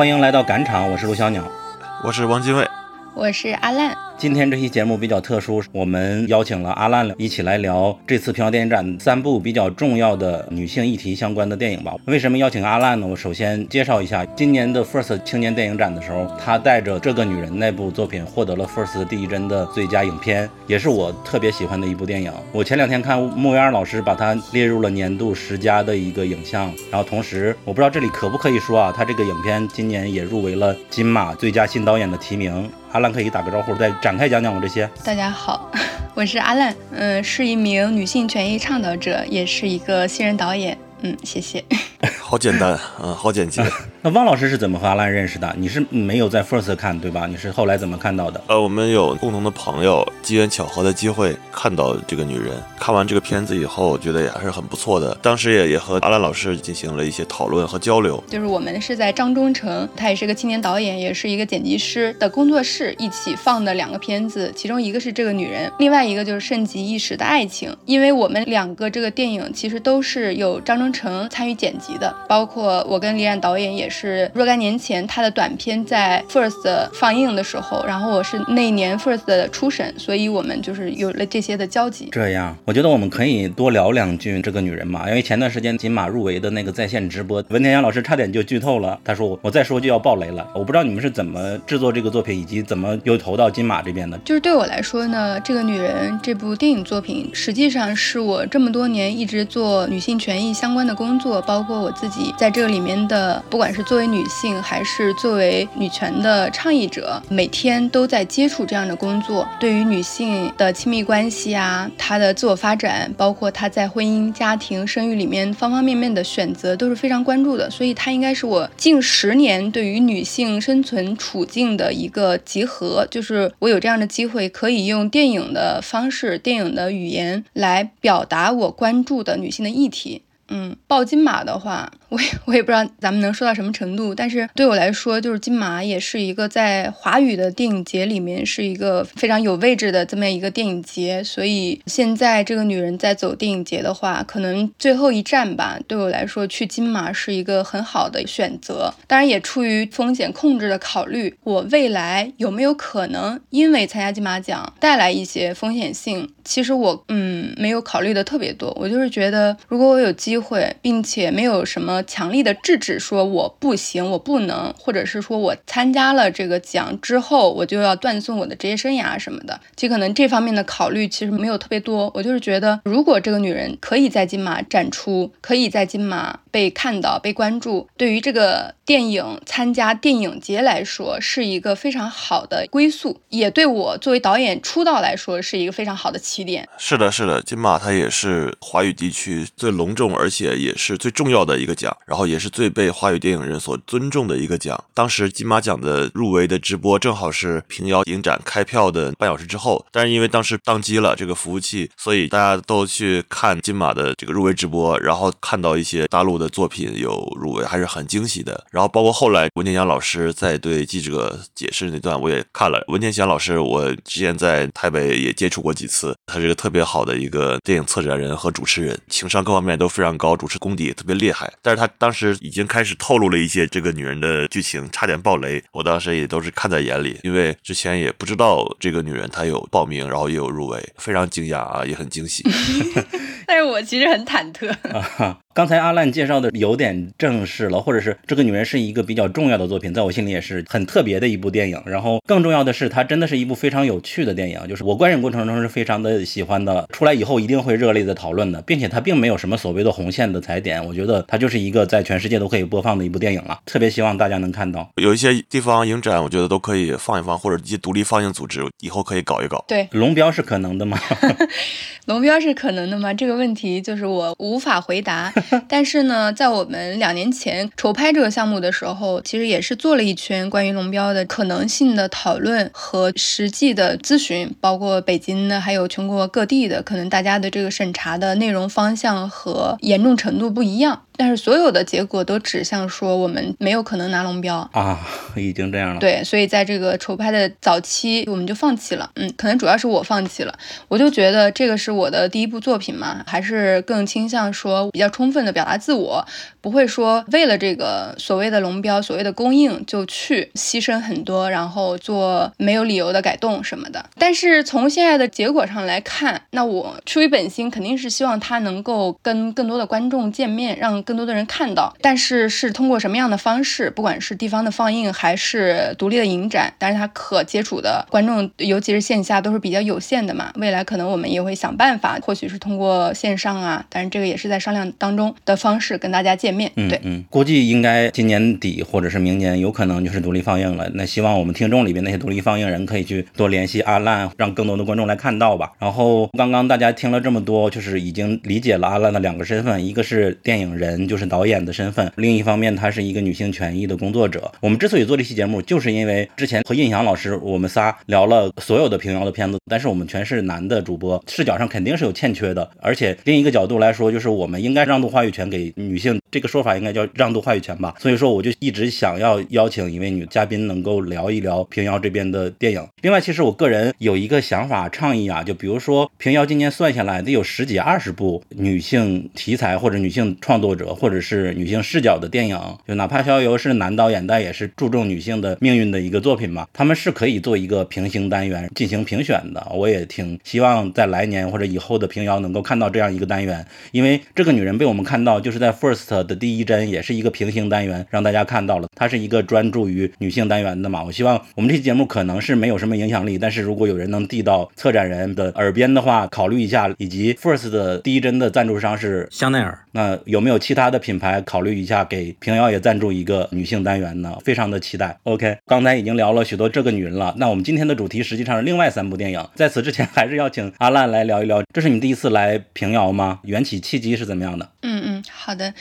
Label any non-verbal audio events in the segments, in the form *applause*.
欢迎来到赶场，我是陆小鸟，我是王金卫，我是阿烂。今天这期节目比较特殊，我们邀请了阿烂一起来聊这次平遥电影展三部比较重要的女性议题相关的电影吧。为什么邀请阿烂呢？我首先介绍一下，今年的 First 青年电影展的时候，他带着这个女人那部作品获得了 First 第一帧的最佳影片，也是我特别喜欢的一部电影。我前两天看穆言老师把它列入了年度十佳的一个影像，然后同时我不知道这里可不可以说啊，他这个影片今年也入围了金马最佳新导演的提名。阿兰可以打个招呼，再展开讲讲我这些。大家好，*laughs* 我是阿兰，嗯，是一名女性权益倡导者，也是一个新人导演。嗯，谢谢。*laughs* 好简单啊，好简洁。那汪老师是怎么和阿兰认识的？你是没有在 First 看对吧？你是后来怎么看到的？呃，我们有共同的朋友，机缘巧合的机会看到这个女人。看完这个片子以后，觉得也还是很不错的。当时也也和阿兰老师进行了一些讨论和交流。就是我们是在张忠诚，他也是个青年导演，也是一个剪辑师的工作室一起放的两个片子，其中一个是这个女人，另外一个就是盛极一时的爱情。因为我们两个这个电影其实都是有张忠诚参与剪辑的，包括我跟李冉导演也是若干年。前他的短片在 First 放映的时候，然后我是那年 First 的初审，所以我们就是有了这些的交集。这样，我觉得我们可以多聊两句这个女人嘛，因为前段时间金马入围的那个在线直播，文天祥老师差点就剧透了，他说我我再说就要爆雷了。我不知道你们是怎么制作这个作品，以及怎么又投到金马这边的。就是对我来说呢，这个女人这部电影作品，实际上是我这么多年一直做女性权益相关的工作，包括我自己在这个里面的，不管是作为女性。还是作为女权的倡议者，每天都在接触这样的工作。对于女性的亲密关系啊，她的自我发展，包括她在婚姻、家庭、生育里面方方面面的选择，都是非常关注的。所以，她应该是我近十年对于女性生存处境的一个集合。就是我有这样的机会，可以用电影的方式、电影的语言来表达我关注的女性的议题。嗯，报金马的话。*laughs* 我也我也不知道咱们能说到什么程度，但是对我来说，就是金马也是一个在华语的电影节里面是一个非常有位置的这么一个电影节，所以现在这个女人在走电影节的话，可能最后一站吧，对我来说去金马是一个很好的选择。当然也出于风险控制的考虑，我未来有没有可能因为参加金马奖带来一些风险性？其实我嗯没有考虑的特别多，我就是觉得如果我有机会，会并且没有什么。强力的制止说我不行，我不能，或者是说我参加了这个奖之后，我就要断送我的职业生涯什么的，其实可能这方面的考虑其实没有特别多。我就是觉得，如果这个女人可以在金马展出，可以在金马被看到、被关注，对于这个电影参加电影节来说，是一个非常好的归宿，也对我作为导演出道来说是一个非常好的起点。是的，是的，金马它也是华语地区最隆重，而且也是最重要的一个奖。然后也是最被华语电影人所尊重的一个奖。当时金马奖的入围的直播正好是平遥影展开票的半小时之后，但是因为当时宕机了这个服务器，所以大家都去看金马的这个入围直播，然后看到一些大陆的作品有入围，还是很惊喜的。然后包括后来文天祥老师在对记者解释那段，我也看了。文天祥老师，我之前在台北也接触过几次，他是个特别好的一个电影策展人和主持人，情商各方面都非常高，主持功底也特别厉害。但是他当时已经开始透露了一些这个女人的剧情，差点爆雷。我当时也都是看在眼里，因为之前也不知道这个女人她有报名，然后也有入围，非常惊讶啊，也很惊喜。*laughs* 但是我其实很忐忑。*laughs* 刚才阿烂介绍的有点正式了，或者是这个女人是一个比较重要的作品，在我心里也是很特别的一部电影。然后更重要的是，它真的是一部非常有趣的电影，就是我观影过程中是非常的喜欢的，出来以后一定会热烈的讨论的，并且它并没有什么所谓的红线的踩点，我觉得它就是一个在全世界都可以播放的一部电影了。特别希望大家能看到，有一些地方影展，我觉得都可以放一放，或者一些独立放映组织以后可以搞一搞。对，龙标是可能的吗？*laughs* 龙标是可能的吗？这个问题就是我无法回答，*laughs* 但是呢。在我们两年前筹拍这个项目的时候，其实也是做了一圈关于龙标的可能性的讨论和实际的咨询，包括北京的，还有全国各地的，可能大家的这个审查的内容方向和严重程度不一样。但是所有的结果都指向说我们没有可能拿龙标啊，已经这样了。对，所以在这个筹拍的早期，我们就放弃了。嗯，可能主要是我放弃了，我就觉得这个是我的第一部作品嘛，还是更倾向说比较充分的表达自我，不会说为了这个所谓的龙标、所谓的供应就去牺牲很多，然后做没有理由的改动什么的。但是从现在的结果上来看，那我出于本心，肯定是希望它能够跟更多的观众见面，让更多的人看到。但是是通过什么样的方式，不管是地方的放映还是独立的影展，但是它可接触的观众，尤其是线下都是比较有限的嘛。未来可能我们也会想办法，或许是通过线上啊，但是这个也是在商量当中的方式跟大家见面。对，嗯，估计应该今年底或者是明年有可能就是独立放映了。那希望我们听众里边那些独立放映人可以去多联系阿烂，让更多的观众来看到吧。然后刚刚大家听了这么多，就是已经理解了阿烂的两个身份，一个是电影人，就是导演的身份；另一方面，他是一个女性权益的工作者。我们之所以做这期节目，就是因为之前和印翔老师我们仨聊了所有的平遥的片子，但是我们全是男的主播，视角上肯定是有欠缺的。而且另一个角度来说，就是我们应该让渡话语权给女性，这个说法应该叫让渡话语权吧。所以说，我就一直想要邀请一位女嘉宾，能够聊一聊平遥这边的电影。另外，其实我个人有一个想法倡议啊，就比如说平遥今年算下来得有十几二十部女性题材或者女性创作者或者是女性视角的电影，就哪怕逍遥游是男导演，但也是注重女性的命运的一个作品嘛，他们是可以做一个平行单元进行评选的。我也挺希望在来年或者以后的平遥能够看到这样一个单元，因为这个女人被我们看到就是在 First 的第一帧也是一个平行单元，让大家看到了，它是一个专注于女性单元的嘛。我希望我们这期节目可能是没有什么影响力，但是如果有人能递到策展人的耳边的话，考虑一下。以及 First 的第一帧的赞助商是香奈儿，那有没有其他的品牌考虑一下给平遥也赞助一个女性单元呢？非常的期待。OK，刚才已经聊了许多这个女人了，那我们今天的主题实际上是另外三部电影。在此之前，还是要请阿烂来聊一聊，这是你第一次来平遥吗？缘起契机是怎么样的？嗯嗯，好的。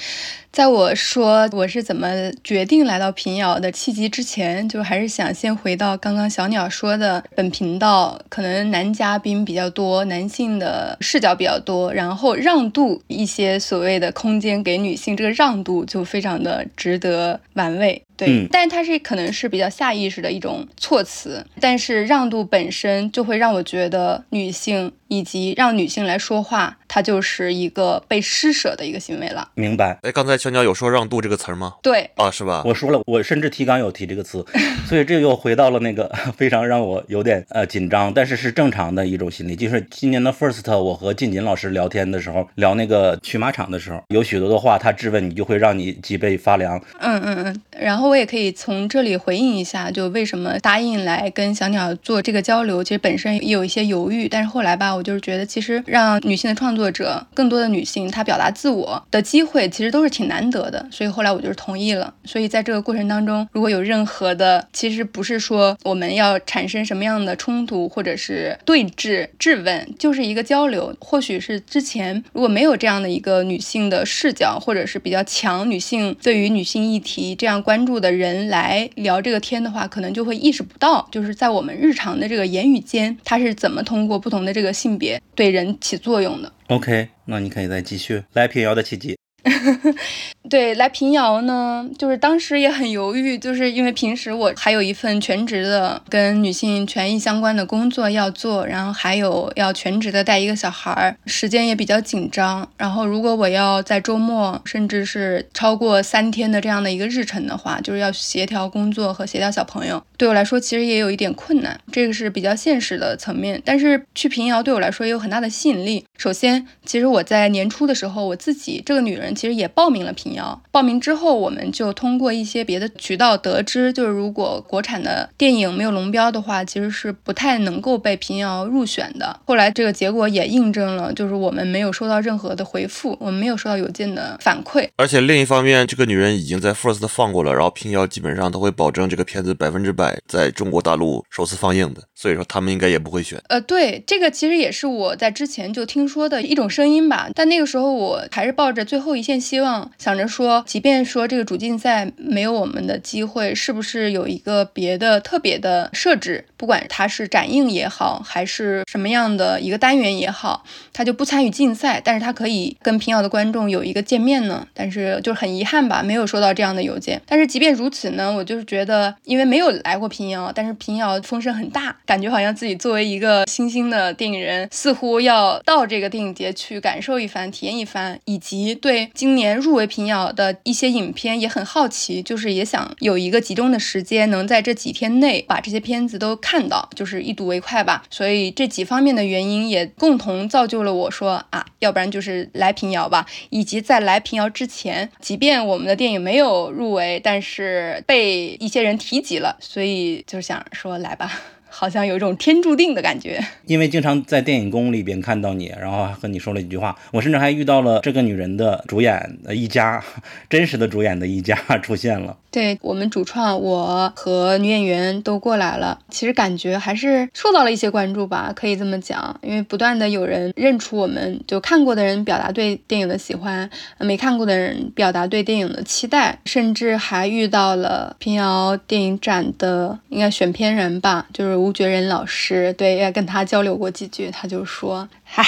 在我说我是怎么决定来到平遥的契机之前，就还是想先回到刚刚小鸟说的，本频道可能男嘉宾比较多，男性的视角比较多，然后让渡一些所谓的空间给女性，这个让渡就非常的值得玩味。对，但是它是可能是比较下意识的一种措辞，但是让渡本身就会让我觉得女性以及让女性来说话，它就是一个被施舍的一个行为了。明白？哎，刚才小鸟有说“让渡”这个词儿吗？对，啊，是吧？我说了，我甚至提纲有提这个词，所以这又回到了那个非常让我有点呃紧张，但是是正常的一种心理。就是今年的 First，我和靳锦老师聊天的时候，聊那个去马场的时候，有许多的话他质问你，就会让你脊背发凉。嗯嗯嗯，然后。我也可以从这里回应一下，就为什么答应来跟小鸟做这个交流，其实本身也有一些犹豫，但是后来吧，我就是觉得其实让女性的创作者，更多的女性她表达自我的机会，其实都是挺难得的，所以后来我就是同意了。所以在这个过程当中，如果有任何的，其实不是说我们要产生什么样的冲突或者是对峙、质问，就是一个交流。或许是之前如果没有这样的一个女性的视角，或者是比较强女性对于女性议题这样关注。的人来聊这个天的话，可能就会意识不到，就是在我们日常的这个言语间，它是怎么通过不同的这个性别对人起作用的。OK，那你可以再继续来平遥的契机。*laughs* 对，来平遥呢，就是当时也很犹豫，就是因为平时我还有一份全职的跟女性权益相关的工作要做，然后还有要全职的带一个小孩儿，时间也比较紧张。然后如果我要在周末，甚至是超过三天的这样的一个日程的话，就是要协调工作和协调小朋友，对我来说其实也有一点困难，这个是比较现实的层面。但是去平遥对我来说也有很大的吸引力。首先，其实我在年初的时候，我自己这个女人其实也报名了平遥。报名之后，我们就通过一些别的渠道得知，就是如果国产的电影没有龙标的话，其实是不太能够被平遥入选的。后来这个结果也印证了，就是我们没有收到任何的回复，我们没有收到邮件的反馈。而且另一方面，这个女人已经在 First 放过了，然后平遥基本上都会保证这个片子百分之百在中国大陆首次放映的，所以说他们应该也不会选。呃，对，这个其实也是我在之前就听说的一种声音吧，但那个时候我还是抱着最后一线希望，想着说，即便说这个主竞赛没有我们的机会，是不是有一个别的特别的设置？不管它是展映也好，还是什么样的一个单元也好，他就不参与竞赛，但是他可以跟平遥的观众有一个见面呢。但是就是很遗憾吧，没有收到这样的邮件。但是即便如此呢，我就是觉得，因为没有来过平遥，但是平遥风声很大，感觉好像自己作为一个新兴的电影人，似乎要到这个电影节去感受一番、体验一番，以及对今年入围平遥的一些影片也很好奇，就是也想有一个集中的时间，能在这几天内把这些片子都看看到，就是一睹为快吧。所以这几方面的原因也共同造就了我说啊，要不然就是来平遥吧。以及在来平遥之前，即便我们的电影没有入围，但是被一些人提及了，所以就想说来吧。*laughs* 好像有一种天注定的感觉，因为经常在电影宫里边看到你，然后和你说了一句话，我甚至还遇到了这个女人的主演一家，*laughs* 真实的主演的一家出现了。对我们主创，我和女演员都过来了，其实感觉还是受到了一些关注吧，可以这么讲，因为不断的有人认出我们，就看过的人表达对电影的喜欢，没看过的人表达对电影的期待，甚至还遇到了平遥电影展的应该选片人吧，就是吴觉仁老师，对，也跟他交流过几句，他就说，*laughs* 唉，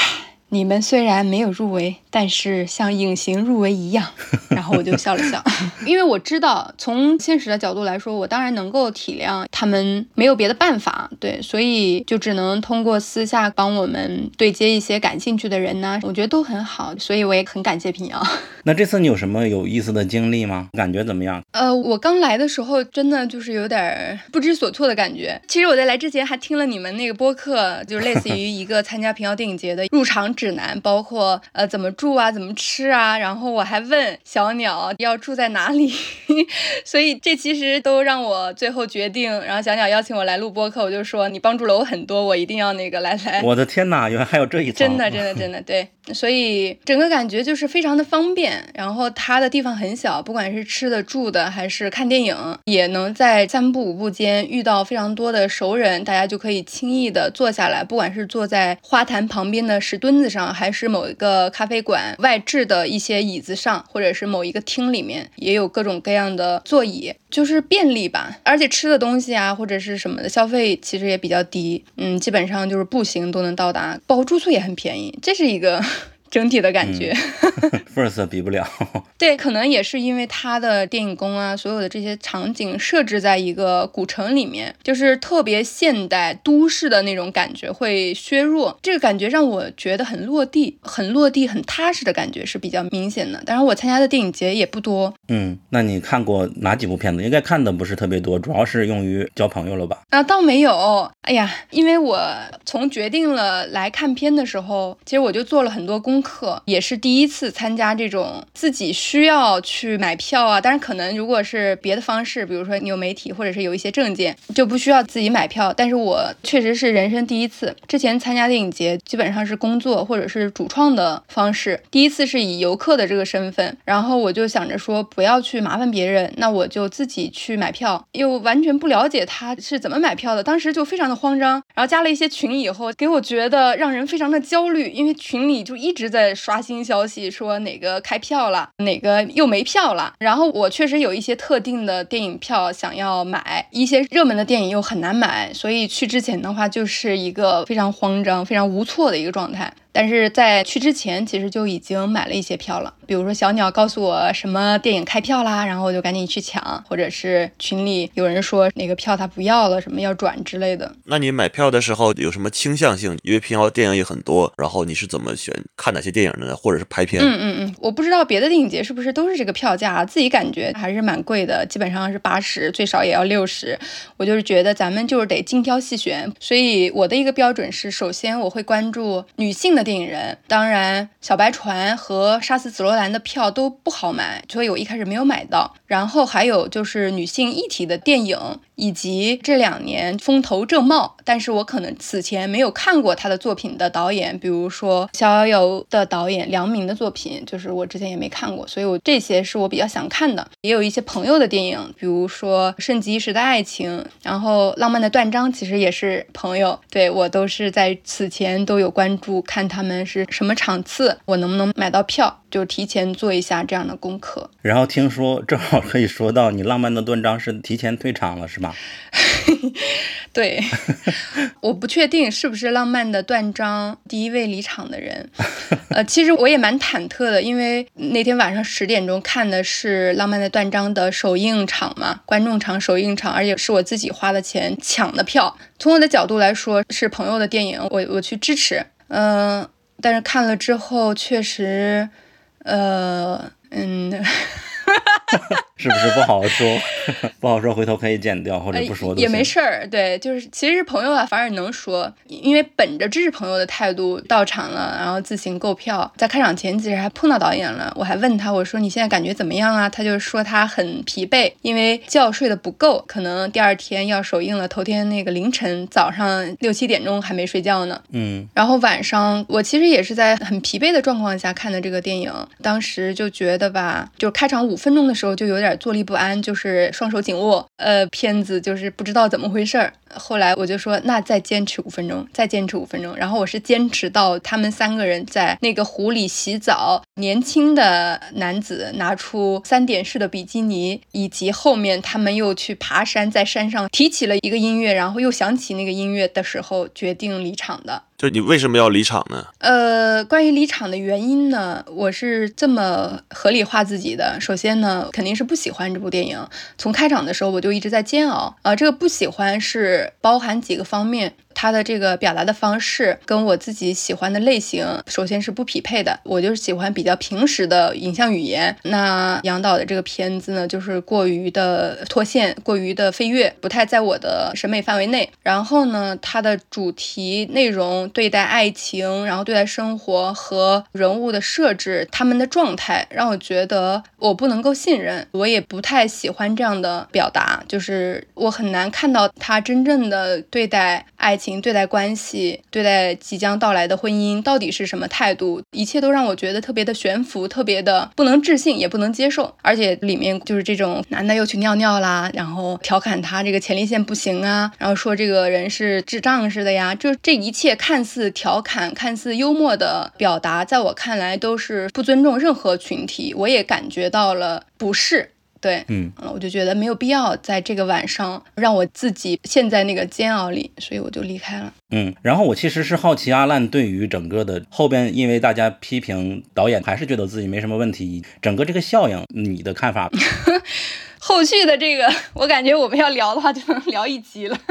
你们虽然没有入围。但是像隐形入围一样，*laughs* 然后我就笑了笑，*laughs* 因为我知道从现实的角度来说，我当然能够体谅他们没有别的办法，对，所以就只能通过私下帮我们对接一些感兴趣的人呢，我觉得都很好，所以我也很感谢平遥。*laughs* 那这次你有什么有意思的经历吗？感觉怎么样？呃，我刚来的时候真的就是有点不知所措的感觉。其实我在来之前还听了你们那个播客，就是类似于一个参加平遥电影节的入场指南，包括呃怎么。住啊，怎么吃啊？然后我还问小鸟要住在哪里，*laughs* 所以这其实都让我最后决定。然后小鸟邀请我来录播客，我就说你帮助了我很多，我一定要那个来来。我的天哪，原来还有这一层！真的，*laughs* 真的，真的，对。所以整个感觉就是非常的方便。然后它的地方很小，不管是吃的、住的，还是看电影，也能在三步五步间遇到非常多的熟人，大家就可以轻易的坐下来，不管是坐在花坛旁边的石墩子上，还是某一个咖啡馆。外置的一些椅子上，或者是某一个厅里面，也有各种各样的座椅，就是便利吧。而且吃的东西啊，或者是什么的，消费其实也比较低，嗯，基本上就是步行都能到达，包括住宿也很便宜，这是一个。整体的感觉，First 比不了。*laughs* 对，可能也是因为它的电影宫啊，所有的这些场景设置在一个古城里面，就是特别现代都市的那种感觉会削弱。这个感觉让我觉得很落地，很落地，很踏实的感觉是比较明显的。当然，我参加的电影节也不多。嗯，那你看过哪几部片子？应该看的不是特别多，主要是用于交朋友了吧？啊，倒没有。哎呀，因为我从决定了来看片的时候，其实我就做了很多功。客也是第一次参加这种自己需要去买票啊，但是可能如果是别的方式，比如说你有媒体或者是有一些证件，就不需要自己买票。但是我确实是人生第一次，之前参加电影节基本上是工作或者是主创的方式，第一次是以游客的这个身份，然后我就想着说不要去麻烦别人，那我就自己去买票，又完全不了解他是怎么买票的，当时就非常的慌张，然后加了一些群以后，给我觉得让人非常的焦虑，因为群里就一直。在刷新消息说哪个开票了，哪个又没票了。然后我确实有一些特定的电影票想要买，一些热门的电影又很难买，所以去之前的话就是一个非常慌张、非常无措的一个状态。但是在去之前，其实就已经买了一些票了。比如说小鸟告诉我什么电影开票啦，然后我就赶紧去抢，或者是群里有人说哪个票他不要了，什么要转之类的。那你买票的时候有什么倾向性？因为平遥电影也很多，然后你是怎么选看哪些电影的呢？或者是拍片？嗯嗯嗯，我不知道别的电影节是不是都是这个票价，自己感觉还是蛮贵的，基本上是八十，最少也要六十。我就是觉得咱们就是得精挑细选，所以我的一个标准是，首先我会关注女性的。电影人，当然，小白船和杀死紫罗兰的票都不好买，所以我一开始没有买到。然后还有就是女性一体的电影。以及这两年风头正茂，但是我可能此前没有看过他的作品的导演，比如说《逍遥游》的导演梁明的作品，就是我之前也没看过，所以我这些是我比较想看的。也有一些朋友的电影，比如说《盛极一时的爱情》，然后《浪漫的断章》，其实也是朋友，对我都是在此前都有关注看他们是什么场次，我能不能买到票，就提前做一下这样的功课。然后听说正好可以说到你浪漫的断章是提前退场了，是吧？*laughs* 对，*laughs* 我不确定是不是浪漫的断章第一位离场的人。*laughs* 呃，其实我也蛮忐忑的，因为那天晚上十点钟看的是浪漫的断章的首映场嘛，观众场首映场，而且是我自己花的钱抢的票。从我的角度来说，是朋友的电影，我我去支持。嗯，但是看了之后，确实，呃，嗯。是不是不好说？*laughs* 不好说，回头可以剪掉或者不说也没事儿。对，就是其实是朋友啊，反而能说，因为本着支持朋友的态度到场了，然后自行购票。在开场前其实还碰到导演了，我还问他，我说你现在感觉怎么样啊？他就说他很疲惫，因为觉睡得不够，可能第二天要首映了，头天那个凌晨早上六七点钟还没睡觉呢。嗯，然后晚上我其实也是在很疲惫的状况下看的这个电影，当时就觉得吧，就是开场五分钟的时候就有点。坐立不安，就是双手紧握。呃，片子就是不知道怎么回事儿。后来我就说，那再坚持五分钟，再坚持五分钟。然后我是坚持到他们三个人在那个湖里洗澡，年轻的男子拿出三点式的比基尼，以及后面他们又去爬山，在山上提起了一个音乐，然后又想起那个音乐的时候，决定离场的。就你为什么要离场呢？呃，关于离场的原因呢，我是这么合理化自己的。首先呢，肯定是不喜欢这部电影。从开场的时候我就一直在煎熬啊，这个不喜欢是包含几个方面。他的这个表达的方式跟我自己喜欢的类型，首先是不匹配的。我就是喜欢比较平实的影像语言。那杨导的这个片子呢，就是过于的脱线，过于的飞跃，不太在我的审美范围内。然后呢，它的主题内容、对待爱情，然后对待生活和人物的设置，他们的状态，让我觉得我不能够信任。我也不太喜欢这样的表达，就是我很难看到他真正的对待爱。情对待关系，对待即将到来的婚姻，到底是什么态度？一切都让我觉得特别的悬浮，特别的不能置信，也不能接受。而且里面就是这种男的又去尿尿啦，然后调侃他这个前列腺不行啊，然后说这个人是智障似的呀。就这一切看似调侃、看似幽默的表达，在我看来都是不尊重任何群体。我也感觉到了不适。对，嗯，我就觉得没有必要在这个晚上让我自己陷在那个煎熬里，所以我就离开了。嗯，然后我其实是好奇阿烂对于整个的后边，因为大家批评导演还是觉得自己没什么问题，整个这个效应，你的看法？*laughs* 后续的这个，我感觉我们要聊的话就能聊一集了。*laughs*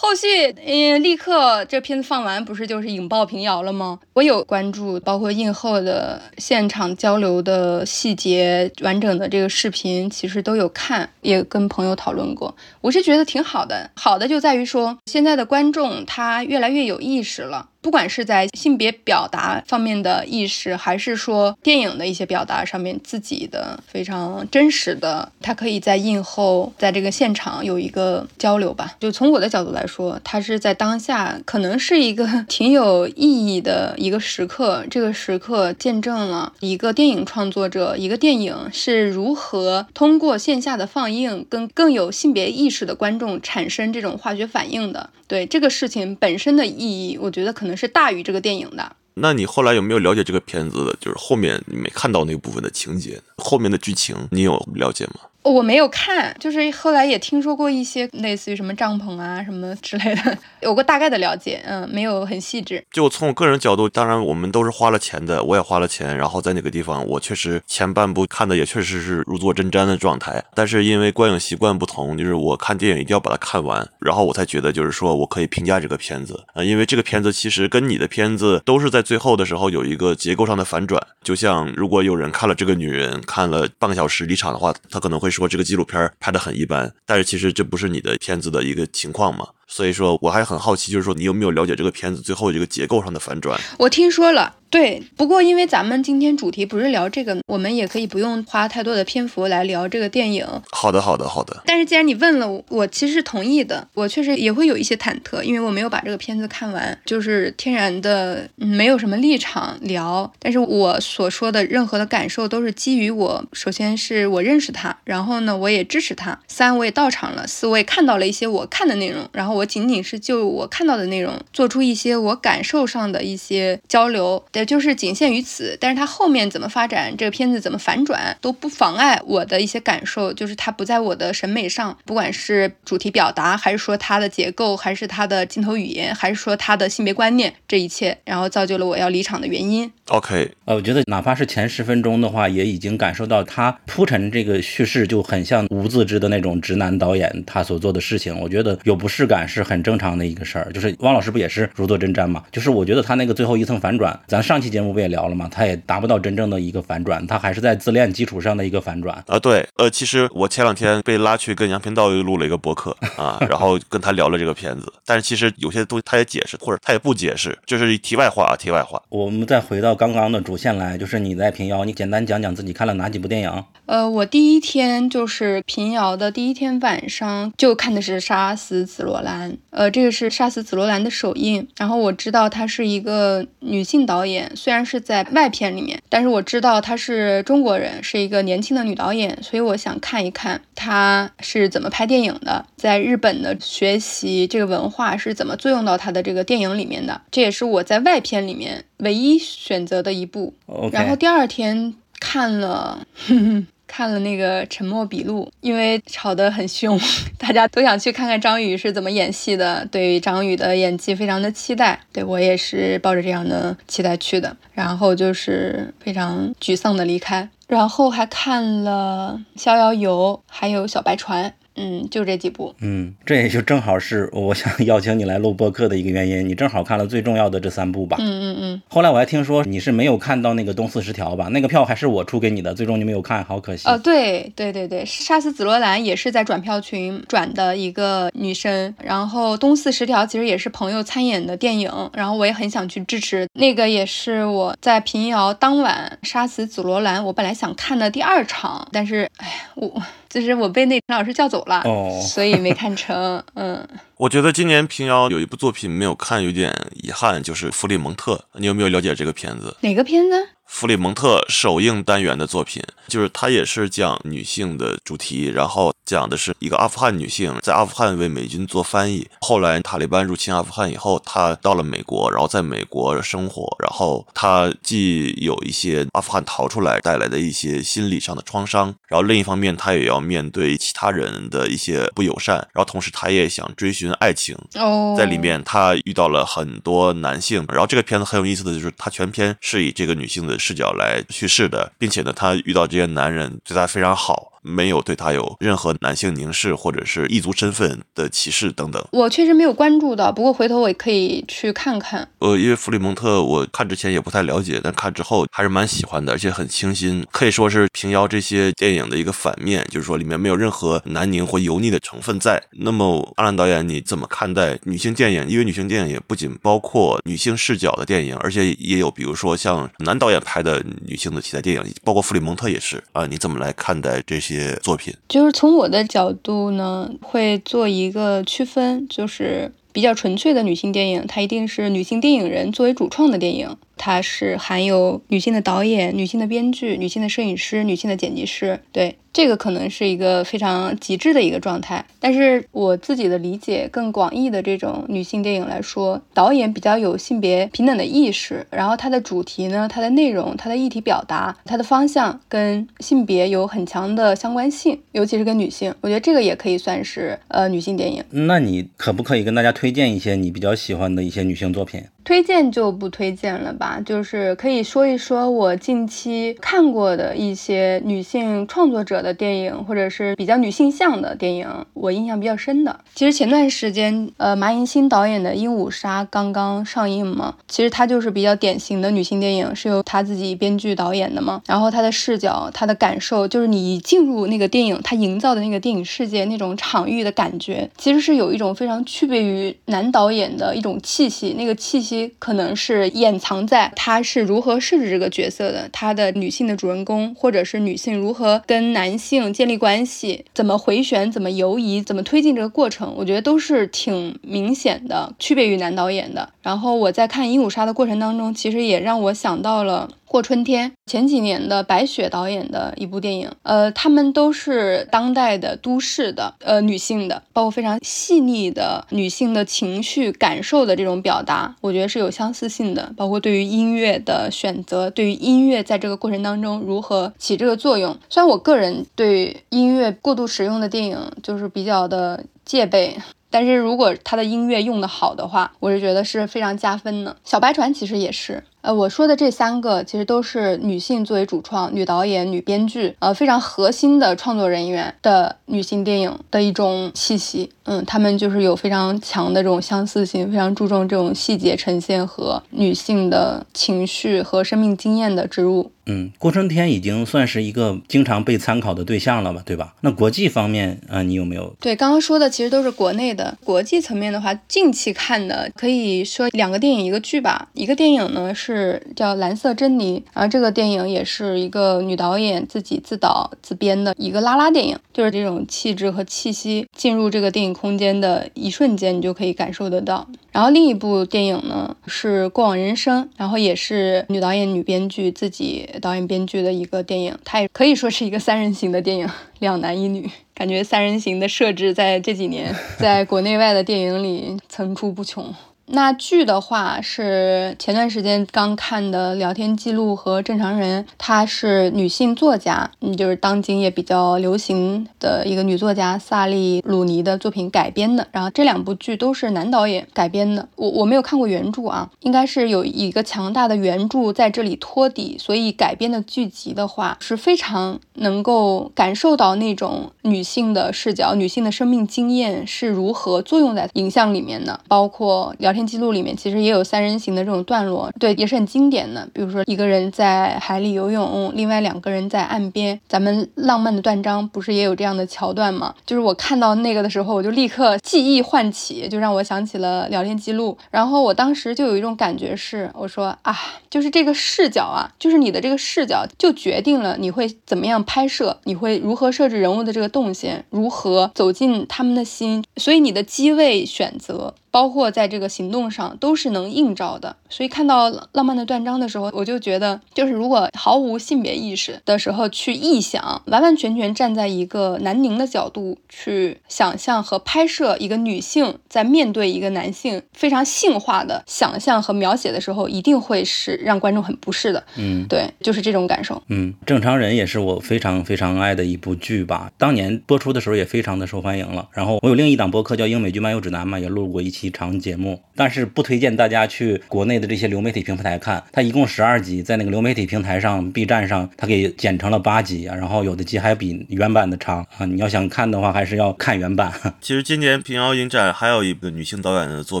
后续，嗯，立刻这片子放完，不是就是引爆平遥了吗？我有关注，包括映后的现场交流的细节，完整的这个视频，其实都有看，也跟朋友讨论过。我是觉得挺好的，好的就在于说，现在的观众他越来越有意识了。不管是在性别表达方面的意识，还是说电影的一些表达上面，自己的非常真实的，他可以在映后，在这个现场有一个交流吧。就从我的角度来说，他是在当下可能是一个 *laughs* 挺有意义的一个时刻。这个时刻见证了一个电影创作者，一个电影是如何通过线下的放映，跟更有性别意识的观众产生这种化学反应的。对这个事情本身的意义，我觉得可能是大于这个电影的。那你后来有没有了解这个片子的？就是后面你没看到那部分的情节，后面的剧情你有了解吗？我没有看，就是后来也听说过一些类似于什么帐篷啊什么之类的，有个大概的了解，嗯，没有很细致。就从我个人角度，当然我们都是花了钱的，我也花了钱，然后在那个地方，我确实前半部看的也确实是如坐针毡的状态。但是因为观影习惯不同，就是我看电影一定要把它看完，然后我才觉得就是说我可以评价这个片子啊，因为这个片子其实跟你的片子都是在最后的时候有一个结构上的反转。就像如果有人看了这个女人看了半个小时离场的话，他可能会说这个纪录片拍得很一般，但是其实这不是你的片子的一个情况嘛？所以说我还很好奇，就是说你有没有了解这个片子最后这个结构上的反转？我听说了。对，不过因为咱们今天主题不是聊这个，我们也可以不用花太多的篇幅来聊这个电影。好的，好的，好的。但是既然你问了，我其实是同意的。我确实也会有一些忐忑，因为我没有把这个片子看完，就是天然的没有什么立场聊。但是我所说的任何的感受都是基于我，首先是我认识他，然后呢我也支持他，三我也到场了，四我也看到了一些我看的内容，然后我我仅仅是就我看到的内容做出一些我感受上的一些交流，也，就是仅限于此。但是它后面怎么发展，这个片子怎么反转，都不妨碍我的一些感受，就是它不在我的审美上，不管是主题表达，还是说它的结构，还是它的镜头语言，还是说它的性别观念，这一切，然后造就了我要离场的原因。OK，呃，我觉得哪怕是前十分钟的话，也已经感受到他铺陈这个叙事就很像无自知的那种直男导演他所做的事情。我觉得有不适感是很正常的一个事儿。就是汪老师不也是如坐针毡嘛？就是我觉得他那个最后一层反转，咱上期节目不也聊了吗？他也达不到真正的一个反转，他还是在自恋基础上的一个反转。啊，对，呃，其实我前两天被拉去跟杨平道又录了一个博客啊，然后跟他聊了这个片子，但是其实有些东西他也解释，或者他也不解释，就是题外话啊，题外话。我们再回到刚刚的主线来，就是你在平遥，你简单讲讲自己看了哪几部电影？呃，我第一天就是平遥的第一天晚上就看的是《杀死紫罗兰》，呃，这个是《杀死紫罗兰》的首映。然后我知道她是一个女性导演，虽然是在外片里面，但是我知道她是中国人，是一个年轻的女导演，所以我想看一看她是怎么拍电影的，在日本的学习这个文化是怎么作用到她的这个电影里面的。这也是我在外片里面唯一选择的一部。然后第二天看了。*laughs* 看了那个《沉默笔录》，因为吵得很凶，*laughs* 大家都想去看看张宇是怎么演戏的，对张宇的演技非常的期待。对我也是抱着这样的期待去的，然后就是非常沮丧的离开。然后还看了《逍遥游》，还有《小白船》，嗯，就这几部。嗯，这也就正好是我想 *laughs* 邀请你来录播客的一个原因。你正好看了最重要的这三部吧。嗯嗯嗯，后来我还听说你是没有看到那个东四十条吧？那个票还是我出给你的，最终你没有看，好可惜。哦，对对对对，杀死紫罗兰也是在转票群转的一个女生，然后东四十条其实也是朋友参演的电影，然后我也很想去支持，那个也是我在平遥当晚杀死紫罗兰，我本来想看的第二场，但是哎，我就是我被那陈老师叫走了，哦所以没看成，嗯。*laughs* 我觉得今年平遥有一部作品没有看，有点遗憾，就是《弗里蒙特》。你有没有了解这个片子？哪个片子？弗里蒙特首映单元的作品，就是它也是讲女性的主题，然后讲的是一个阿富汗女性在阿富汗为美军做翻译，后来塔利班入侵阿富汗以后，她到了美国，然后在美国生活，然后她既有一些阿富汗逃出来带来的一些心理上的创伤，然后另一方面她也要面对其他人的一些不友善，然后同时她也想追寻爱情，哦，在里面，她遇到了很多男性，然后这个片子很有意思的就是，它全篇是以这个女性的视角来叙事的，并且呢，她遇到这些男人对她非常好，没有对他有任何男性凝视或者是异族身份的歧视等等。我确实没有关注到，不过回头我也可以去看看。呃，因为弗里蒙特我看之前也不太了解，但看之后还是蛮喜欢的，而且很清新，可以说是平遥这些电影的一个反面，就是说里面没有任何南宁或油腻的成分在。那么阿兰导演你怎么看待女性电影？因为女性电影也不仅包括女性视角的电影，而且也有比如说像男导演拍的女性的题材电影，包括弗里蒙特也是啊。你怎么来看待这些作品？就是从我的角度呢，会做一个区分，就是比较纯粹的女性电影，它一定是女性电影人作为主创的电影，它是含有女性的导演、女性的编剧、女性的摄影师、女性的剪辑师，对。这个可能是一个非常极致的一个状态，但是我自己的理解更广义的这种女性电影来说，导演比较有性别平等的意识，然后它的主题呢、它的内容、它的议题表达、它的方向跟性别有很强的相关性，尤其是跟女性，我觉得这个也可以算是呃女性电影。那你可不可以跟大家推荐一些你比较喜欢的一些女性作品？推荐就不推荐了吧，就是可以说一说我近期看过的一些女性创作者的电影，或者是比较女性向的电影，我印象比较深的。其实前段时间，呃，马银新导演的《鹦鹉杀》刚刚上映嘛，其实它就是比较典型的女性电影，是由她自己编剧导演的嘛。然后她的视角、她的感受，就是你一进入那个电影，她营造的那个电影世界那种场域的感觉，其实是有一种非常区别于男导演的一种气息，那个气息。可能是掩藏在他是如何设置这个角色的，他的女性的主人公，或者是女性如何跟男性建立关系，怎么回旋，怎么游移，怎么推进这个过程，我觉得都是挺明显的区别于男导演的。然后我在看《鹦鹉杀》的过程当中，其实也让我想到了。过春天前几年的白雪导演的一部电影，呃，他们都是当代的都市的呃女性的，包括非常细腻的女性的情绪感受的这种表达，我觉得是有相似性的。包括对于音乐的选择，对于音乐在这个过程当中如何起这个作用。虽然我个人对音乐过度使用的电影就是比较的戒备。但是如果他的音乐用得好的话，我是觉得是非常加分的。小白船其实也是。呃，我说的这三个其实都是女性作为主创、女导演、女编剧，呃，非常核心的创作人员的女性电影的一种气息。嗯，他们就是有非常强的这种相似性，非常注重这种细节呈现和女性的情绪和生命经验的植入。嗯，郭春天已经算是一个经常被参考的对象了吧，对吧？那国际方面啊，你有没有？对，刚刚说的其实都是国内的。国际层面的话，近期看的可以说两个电影一个剧吧。一个电影呢是。是叫《蓝色珍妮》，然后这个电影也是一个女导演自己自导自编的一个拉拉电影，就是这种气质和气息进入这个电影空间的一瞬间，你就可以感受得到。然后另一部电影呢是《过往人生》，然后也是女导演、女编剧自己导演编剧的一个电影，它也可以说是一个三人行的电影，*laughs* 两男一女，感觉三人行的设置在这几年 *laughs* 在国内外的电影里层出不穷。那剧的话是前段时间刚看的聊天记录和正常人，她是女性作家，嗯，就是当今也比较流行的一个女作家萨利鲁尼的作品改编的。然后这两部剧都是男导演改编的，我我没有看过原著啊，应该是有一个强大的原著在这里托底，所以改编的剧集的话是非常能够感受到那种女性的视角、女性的生命经验是如何作用在影像里面的，包括聊。聊天记录里面其实也有三人行的这种段落，对，也是很经典的。比如说一个人在海里游泳，另外两个人在岸边。咱们浪漫的断章不是也有这样的桥段吗？就是我看到那个的时候，我就立刻记忆唤起，就让我想起了聊天记录。然后我当时就有一种感觉是，我说啊，就是这个视角啊，就是你的这个视角就决定了你会怎么样拍摄，你会如何设置人物的这个动线，如何走进他们的心。所以你的机位选择。包括在这个行动上都是能映照的，所以看到浪漫的断章的时候，我就觉得，就是如果毫无性别意识的时候去臆想，完完全全站在一个南宁的角度去想象和拍摄一个女性在面对一个男性非常性化的想象和描写的时候，一定会是让观众很不适的。嗯，对，就是这种感受。嗯，正常人也是我非常非常爱的一部剧吧，当年播出的时候也非常的受欢迎了。然后我有另一档播客叫英美剧漫游指南嘛，也录过一期。长节目，但是不推荐大家去国内这些流媒体平台看。它一共十二集，在那个流媒体平台上，B 站上，它给剪成了八集啊。然后有的集还比原版的长啊。你要想看的话，还是要看原版。*laughs* 其实今年平遥影展还有一个女性导演的作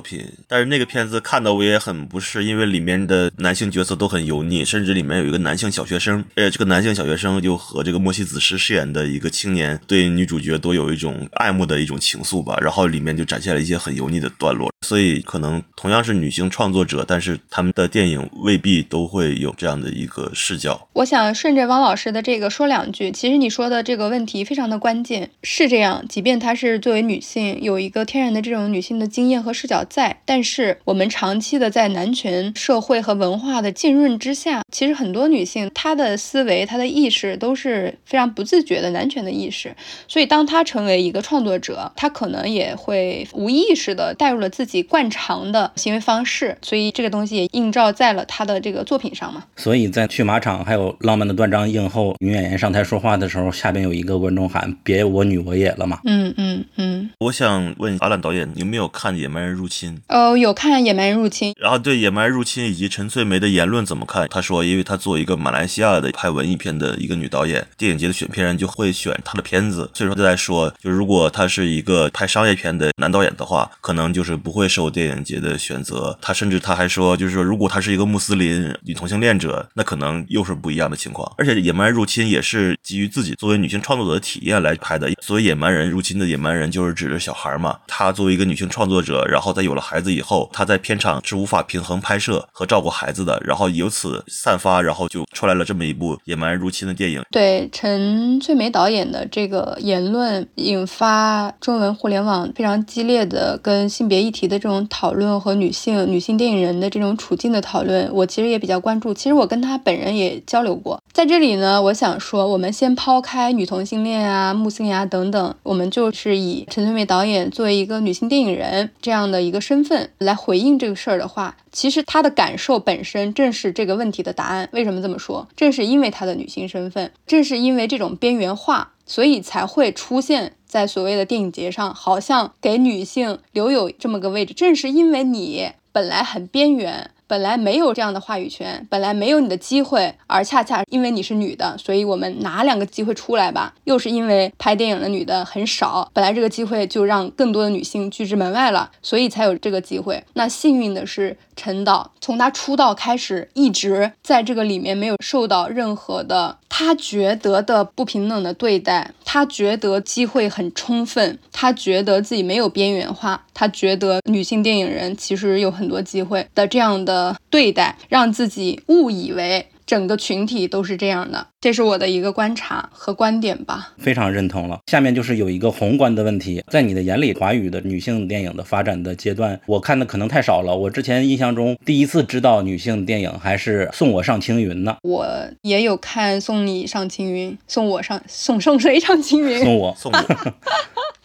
品，但是那个片子看的我也很不适，因为里面的男性角色都很油腻，甚至里面有一个男性小学生，呃，这个男性小学生就和这个莫西子诗饰演的一个青年对女主角都有一种爱慕的一种情愫吧。然后里面就展现了一些很油腻的段落。所以，可能同样是女性创作者，但是他们的电影未必都会有这样的一个视角。我想顺着汪老师的这个说两句。其实你说的这个问题非常的关键，是这样。即便她是作为女性，有一个天然的这种女性的经验和视角在，但是我们长期的在男权社会和文化的浸润之下，其实很多女性她的思维、她的意识都是非常不自觉的男权的意识。所以，当她成为一个创作者，她可能也会无意识的带入了。自己惯常的行为方式，所以这个东西也映照在了他的这个作品上嘛。所以在去马场还有《浪漫的断章》映后，女演员上台说话的时候，下边有一个观众喊：“别我女我也了嘛。”嗯嗯嗯。我想问阿兰导演，有没有看《野蛮人入侵》？哦，有看《野蛮人入侵》，然后对《野蛮人入侵》以及陈翠梅的言论怎么看？他说，因为他作为一个马来西亚的拍文艺片的一个女导演，电影节的选片人就会选她的片子，所以说就在说，就如果他是一个拍商业片的男导演的话，可能就是。不会受电影节的选择。他甚至他还说，就是说，如果他是一个穆斯林女同性恋者，那可能又是不一样的情况。而且，《野蛮人入侵》也是基于自己作为女性创作者的体验来拍的。所谓野蛮人入侵的野蛮人，就是指着小孩嘛。她作为一个女性创作者，然后在有了孩子以后，她在片场是无法平衡拍摄和照顾孩子的，然后由此散发，然后就出来了这么一部《野蛮人入侵》的电影。对陈翠梅导演的这个言论，引发中文互联网非常激烈的跟性别。议题的这种讨论和女性女性电影人的这种处境的讨论，我其实也比较关注。其实我跟他本人也交流过。在这里呢，我想说，我们先抛开女同性恋啊、木性啊等等，我们就是以陈翠梅导演作为一个女性电影人这样的一个身份来回应这个事儿的话，其实她的感受本身正是这个问题的答案。为什么这么说？正是因为她的女性身份，正是因为这种边缘化。所以才会出现在所谓的电影节上，好像给女性留有这么个位置。正是因为你本来很边缘。本来没有这样的话语权，本来没有你的机会，而恰恰因为你是女的，所以我们拿两个机会出来吧。又是因为拍电影的女的很少，本来这个机会就让更多的女性拒之门外了，所以才有这个机会。那幸运的是，陈导从他出道开始，一直在这个里面没有受到任何的他觉得的不平等的对待，他觉得机会很充分，他觉得自己没有边缘化，他觉得女性电影人其实有很多机会的这样的。对待，让自己误以为整个群体都是这样的，这是我的一个观察和观点吧。非常认同了。下面就是有一个宏观的问题，在你的眼里，华语的女性电影的发展的阶段，我看的可能太少了。我之前印象中，第一次知道女性电影还是《送我上青云》呢。我也有看《送你上青云》，送我上送送谁上青云？*laughs* 送我送我。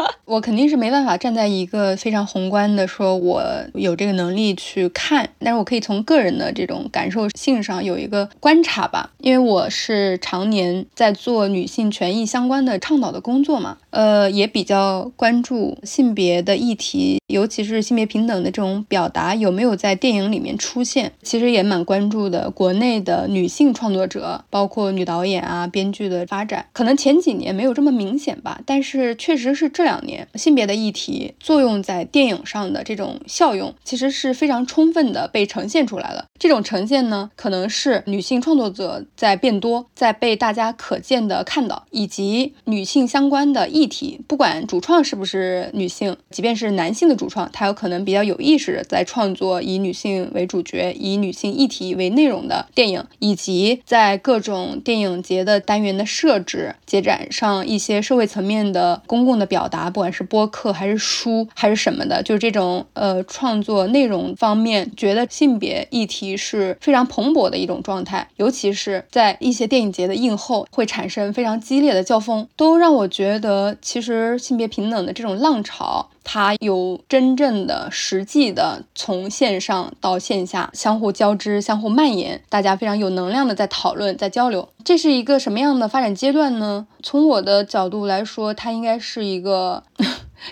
*laughs* 我肯定是没办法站在一个非常宏观的说，我有这个能力去看，但是我可以从个人的这种感受性上有一个观察吧，因为我是常年在做女性权益相关的倡导的工作嘛，呃，也比较关注性别的议题，尤其是性别平等的这种表达有没有在电影里面出现，其实也蛮关注的国内的女性创作者，包括女导演啊、编剧的发展，可能前几年没有这么明显吧，但是确实是这两年。性别的议题作用在电影上的这种效用，其实是非常充分的被呈现出来了。这种呈现呢，可能是女性创作者在变多，在被大家可见的看到，以及女性相关的议题，不管主创是不是女性，即便是男性的主创，他有可能比较有意识在创作以女性为主角、以女性议题为内容的电影，以及在各种电影节的单元的设置、节展上一些社会层面的公共的表达，不管。是播客还是书还是什么的，就是这种呃创作内容方面，觉得性别议题是非常蓬勃的一种状态，尤其是在一些电影节的映后，会产生非常激烈的交锋，都让我觉得其实性别平等的这种浪潮。它有真正的、实际的从线上到线下相互交织、相互蔓延，大家非常有能量的在讨论、在交流。这是一个什么样的发展阶段呢？从我的角度来说，它应该是一个。*laughs*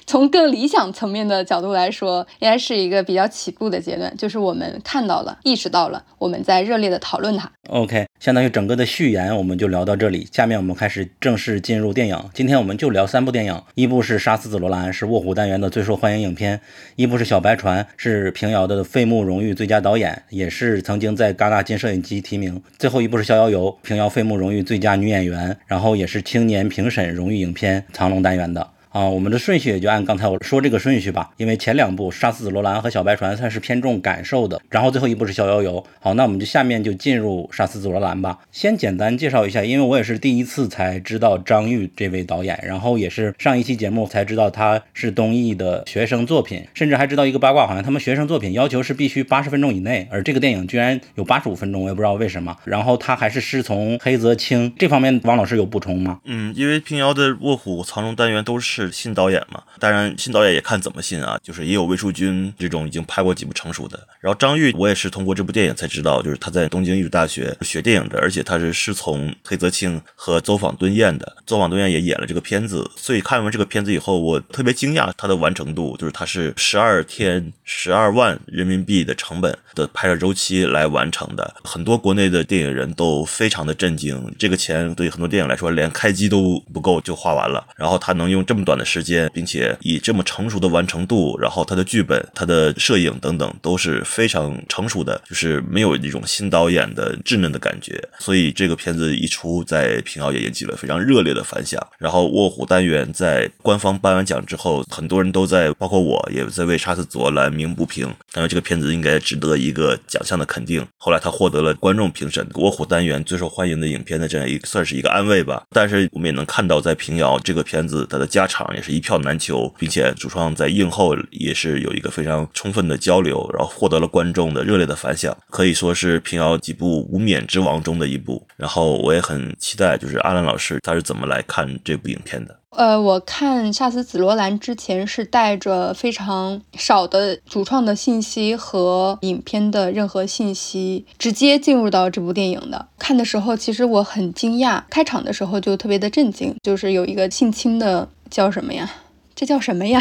从更理想层面的角度来说，应该是一个比较起步的阶段，就是我们看到了、意识到了，我们在热烈的讨论它。OK，相当于整个的序言我们就聊到这里，下面我们开始正式进入电影。今天我们就聊三部电影，一部是《杀死紫罗兰》，是卧虎单元的最受欢迎影片；一部是《小白船》，是平遥的费穆荣誉最佳导演，也是曾经在戛纳金摄影机提名；最后一部是《逍遥游》，平遥费穆荣誉最佳女演员，然后也是青年评审荣誉影片藏龙单元的。啊，我们的顺序也就按刚才我说这个顺序吧，因为前两部《杀死紫罗兰》和《小白船》算是偏重感受的，然后最后一部是《逍遥游》。好，那我们就下面就进入《杀死紫罗兰》吧。先简单介绍一下，因为我也是第一次才知道张玉这位导演，然后也是上一期节目才知道他是东艺的学生作品，甚至还知道一个八卦，好像他们学生作品要求是必须八十分钟以内，而这个电影居然有八十五分钟，我也不知道为什么。然后他还是师从黑泽清，这方面王老师有补充吗？嗯，因为平遥的《卧虎藏龙》单元都是。新导演嘛，当然新导演也看怎么新啊，就是也有魏淑君这种已经拍过几部成熟的。然后张玉，我也是通过这部电影才知道，就是他在东京艺术大学学电影的，而且他是师从黑泽清和走访敦彦的。走访敦彦也演了这个片子，所以看完这个片子以后，我特别惊讶他的完成度，就是他是十二天十二万人民币的成本的拍摄周期来完成的，很多国内的电影人都非常的震惊，这个钱对很多电影来说连开机都不够就花完了，然后他能用这么短。的时间，并且以这么成熟的完成度，然后他的剧本、他的摄影等等都是非常成熟的，就是没有那种新导演的稚嫩的感觉。所以这个片子一出，在平遥也引起了非常热烈的反响。然后《卧虎单元》在官方颁完奖之后，很多人都在，包括我也在为《杀死佐罗兰》鸣不平，认为这个片子应该值得一一个奖项的肯定。后来他获得了观众评审《卧虎单元》最受欢迎的影片的这样一算是一个安慰吧。但是我们也能看到，在平遥这个片子它的加。场，也是一票难求，并且主创在映后也是有一个非常充分的交流，然后获得了观众的热烈的反响，可以说是平遥几部无冕之王中的一部。然后我也很期待，就是阿兰老师他是怎么来看这部影片的。呃，我看《夏斯紫罗兰》之前是带着非常少的主创的信息和影片的任何信息，直接进入到这部电影的。看的时候，其实我很惊讶，开场的时候就特别的震惊，就是有一个性侵的叫什么呀？这叫什么呀？